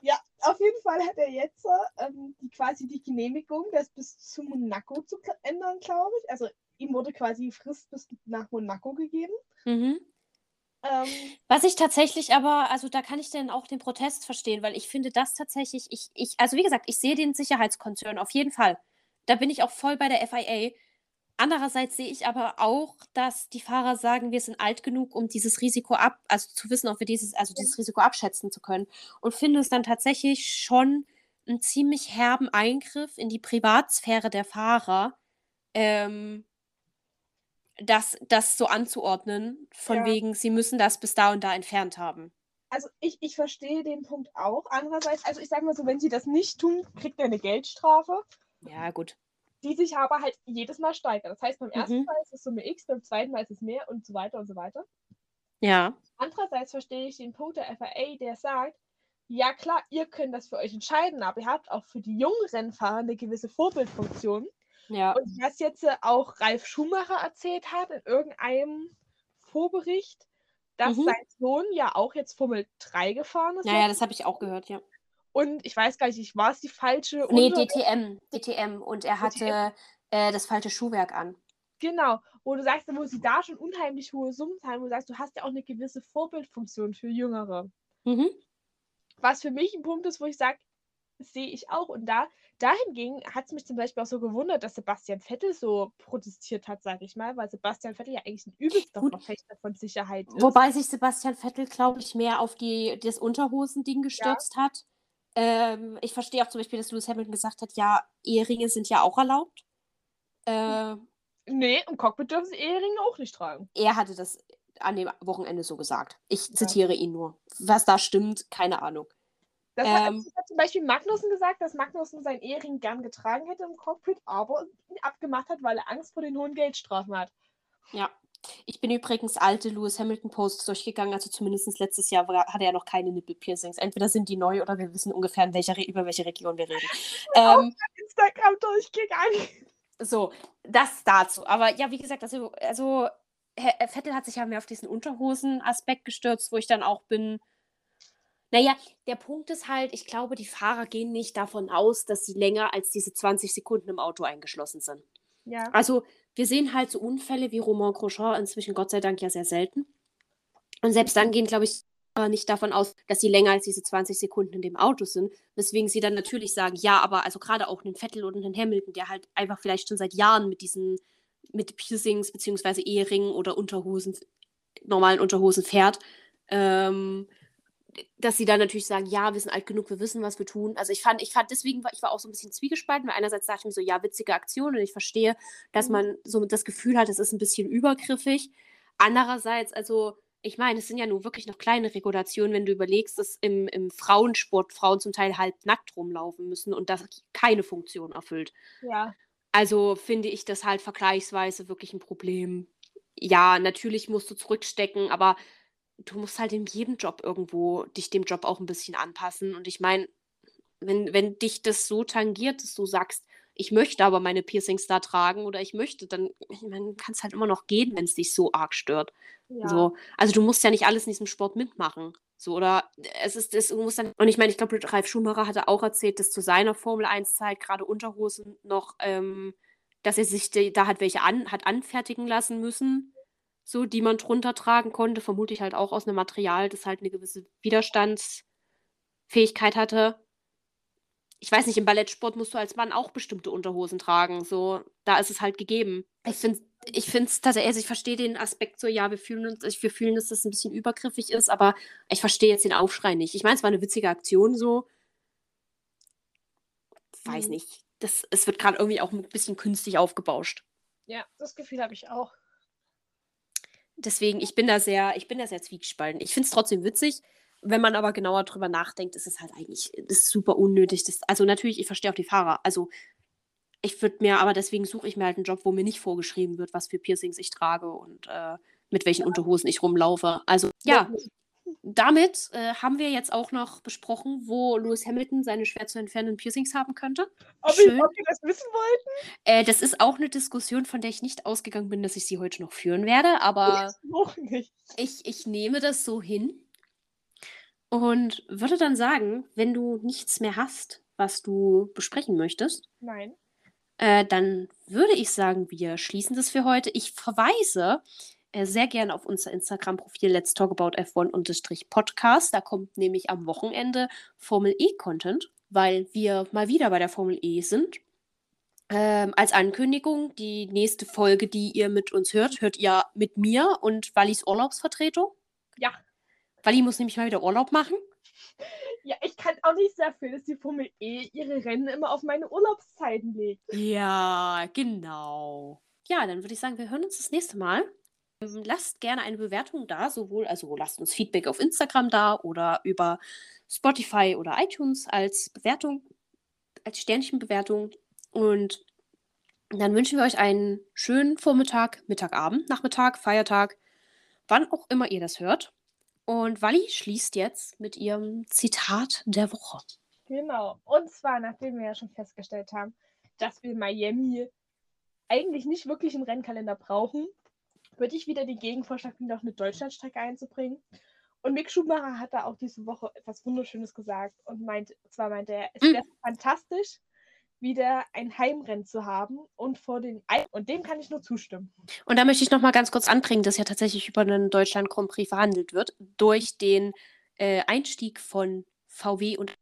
Ja, auf jeden Fall hat er jetzt ähm, die, quasi die Genehmigung, das bis zu Monaco zu ändern, glaube ich. Also ihm wurde quasi Frist bis nach Monaco gegeben. Mhm. Ähm, Was ich tatsächlich aber, also da kann ich dann auch den Protest verstehen, weil ich finde das tatsächlich, ich, ich, also wie gesagt, ich sehe den Sicherheitskonzern auf jeden Fall. da bin ich auch voll bei der FIA. Andererseits sehe ich aber auch, dass die Fahrer sagen, wir sind alt genug, um dieses Risiko ab, also zu wissen, ob wir dieses, also dieses Risiko abschätzen zu können. Und finde es dann tatsächlich schon einen ziemlich herben Eingriff in die Privatsphäre der Fahrer, ähm, das, das so anzuordnen, von Ja. wegen, sie müssen das bis da und da entfernt haben. Also ich, ich verstehe den Punkt auch. Andererseits, also ich sage mal so, wenn sie das nicht tun, kriegt er eine Geldstrafe, Ja, gut. Die sich aber halt jedes Mal steigert. Das heißt, beim ersten Mhm. Mal ist es Summe X, beim zweiten Mal ist es mehr und so weiter und so weiter. Ja. Andererseits verstehe ich den Punkt der FIA, der sagt, ja klar, ihr könnt das für euch entscheiden, aber ihr habt auch für die jungen Rennfahrer eine gewisse Vorbildfunktion. Ja. Und was jetzt äh, auch Ralf Schumacher erzählt hat in irgendeinem Vorbericht, dass Mhm. sein Sohn ja auch jetzt Formel 3 gefahren ist. Naja, das habe ich auch gehört, ja. Und ich weiß gar nicht, war es die falsche Nee, DTM. DTM. Und er hatte äh, das falsche Schuhwerk an. Genau, wo du sagst, wo sie da schon unheimlich hohe Summen zahlen, wo du sagst, du hast ja auch eine gewisse Vorbildfunktion für Jüngere. Mhm. Was für mich ein Punkt ist, wo ich sage, sehe ich auch. Und da, dahingegen hat es mich zum Beispiel auch so gewundert, dass Sebastian Vettel so protestiert hat, sage ich mal, weil Sebastian Vettel ja eigentlich ein übelster. Verfechter von Sicherheit ist. Wobei sich Sebastian Vettel, glaube ich, mehr auf die, das Unterhosending gestürzt hat. Ähm, ich verstehe auch zum Beispiel, dass Lewis Hamilton gesagt hat, ja, Eheringe sind ja auch erlaubt. Äh, Nee, im Cockpit dürfen sie Eheringe auch nicht tragen. er hatte das an dem Wochenende so gesagt. Ich Ja. zitiere ihn nur. Was da stimmt, keine Ahnung. Das hat, Ähm. hat zum Beispiel Magnussen gesagt, dass Magnussen seinen Ehering gern getragen hätte im Cockpit, aber ihn abgemacht hat, weil er Angst vor den hohen Geldstrafen hat. Ja. Ich bin übrigens alte Lewis Hamilton Posts durchgegangen, also zumindest letztes Jahr war, hatte er noch keine Nippelpiercings. Entweder sind die neu oder wir wissen ungefähr, welcher, über welche Region wir reden. Ähm, Instagram durchgegangen. so, das dazu. Aber ja, wie gesagt, also, also Herr äh, Vettel hat sich ja mehr auf diesen Unterhosen-Aspekt gestürzt, wo ich dann auch bin. Naja, der Punkt ist halt, ich glaube, die Fahrer gehen nicht davon aus, dass sie länger als diese 20 Sekunden im Auto eingeschlossen sind. Ja. Also, wir sehen halt so Unfälle wie Romain Grosjean inzwischen Gott sei Dank ja sehr selten. Und selbst dann gehen, glaube ich, nicht davon aus, dass sie länger als diese 20 Sekunden in dem Auto sind, weswegen sie dann natürlich sagen, ja, aber also gerade auch einen Vettel oder einen Hamilton, der halt einfach vielleicht schon seit Jahren mit diesen, mit Piercings beziehungsweise Eheringen oder Unterhosen, normalen Unterhosen fährt, ähm, dass sie dann natürlich sagen, ja, wir sind alt genug, wir wissen, was wir tun. Also ich fand, ich fand deswegen, war ich war auch so ein bisschen zwiegespalten, weil einerseits dachte ich mir so, ja, witzige Aktion und ich verstehe, dass Mhm. man so das Gefühl hat, es ist ein bisschen übergriffig. Andererseits, also ich meine, es sind ja nur wirklich noch kleine Regulationen, wenn du überlegst, dass im, im Frauensport Frauen zum Teil halb nackt rumlaufen müssen und das keine Funktion erfüllt. Ja. Also finde ich das halt vergleichsweise wirklich ein Problem. Ja, natürlich musst du zurückstecken, aber du musst halt in jedem Job irgendwo dich dem Job auch ein bisschen anpassen. Und ich meine, wenn, wenn dich das so tangiert, dass du sagst, ich möchte aber meine Piercings da tragen oder ich möchte, dann ich meine, kann es halt immer noch gehen, wenn es dich so arg stört. ja. So, also du musst ja nicht alles in diesem Sport mitmachen. So, oder es ist, es muss dann, und ich meine, ich glaube, Ralf Schumacher hatte auch erzählt, dass zu seiner Formel 1-Zeit gerade Unterhosen noch, ähm, dass er sich die, da hat welche an, hat anfertigen lassen müssen, so, die man drunter tragen konnte, vermutlich halt auch aus einem Material, das halt eine gewisse Widerstandsfähigkeit hatte. Ich weiß nicht, im Ballettsport musst du als Mann auch bestimmte Unterhosen tragen, so, da ist es halt gegeben. Ich finde ich finde es tatsächlich, also ich verstehe den Aspekt so, ja, wir fühlen uns, wir fühlen, dass das ein bisschen übergriffig ist, aber ich verstehe jetzt den Aufschrei nicht. Ich meine, es war eine witzige Aktion so. Weiß Mhm. nicht. Das, es wird gerade irgendwie auch ein bisschen künstlich aufgebauscht. ja, das Gefühl habe ich auch. Deswegen, ich bin da sehr, ich bin da sehr zwiegespalten. Ich finde es trotzdem witzig. Wenn man aber genauer drüber nachdenkt, ist es halt eigentlich ist super unnötig. Das, also natürlich, ich verstehe auch die Fahrer. Also ich würde mir, aber deswegen suche ich mir halt einen Job, wo mir nicht vorgeschrieben wird, was für Piercings ich trage und äh, mit welchen Unterhosen ich rumlaufe. Also ja, damit äh, haben wir jetzt auch noch besprochen, wo Lewis Hamilton seine schwer zu entfernenden Piercings haben könnte. Ob, Schön. ich, ob ihr das wissen wollt? Äh, das ist auch eine Diskussion, von der ich nicht ausgegangen bin, dass ich sie heute noch führen werde, aber ich, ich nehme das so hin und würde dann sagen, wenn du nichts mehr hast, was du besprechen möchtest, Nein. äh, dann würde ich sagen, wir schließen das für heute. Ich verweise äh, sehr gerne auf unser Instagram-Profil Let's Talk About F1-Podcast. Da kommt nämlich am Wochenende Formel E-Content, weil wir mal wieder bei der Formel E sind. Ähm, als Ankündigung, die nächste Folge, die ihr mit uns hört, hört ihr mit mir und Wallis Urlaubsvertretung. Ja. Walli muss nämlich mal wieder Urlaub machen. Ja, ich kann auch nicht dafür, dass die Formel E ihre Rennen immer auf meine Urlaubszeiten legt. Ja, genau. Ja, dann würde ich sagen, wir hören uns das nächste Mal. Ähm, lasst gerne eine Bewertung da, sowohl, also lasst uns Feedback auf Instagram da oder über Spotify oder iTunes als Bewertung, als Sternchenbewertung. Und dann wünschen wir euch einen schönen Vormittag, Mittagabend, Nachmittag, Feiertag, wann auch immer ihr das hört. Und Wally schließt jetzt mit ihrem Zitat der Woche. Genau. Und zwar, nachdem wir ja schon festgestellt haben, dass wir Miami eigentlich nicht wirklich einen Rennkalender brauchen, würde ich wieder den Gegenvorschlag finden, auch eine Deutschlandstrecke einzubringen. Und Mick Schumacher hat da auch diese Woche etwas Wunderschönes gesagt und meint, zwar meinte er, es wäre mhm. fantastisch, wieder ein Heimrennen zu haben und vor den Ei und dem kann ich nur zustimmen. Und da möchte ich noch mal ganz kurz anbringen, dass ja tatsächlich über einen Deutschland Grand Prix verhandelt wird durch den äh, Einstieg von VW und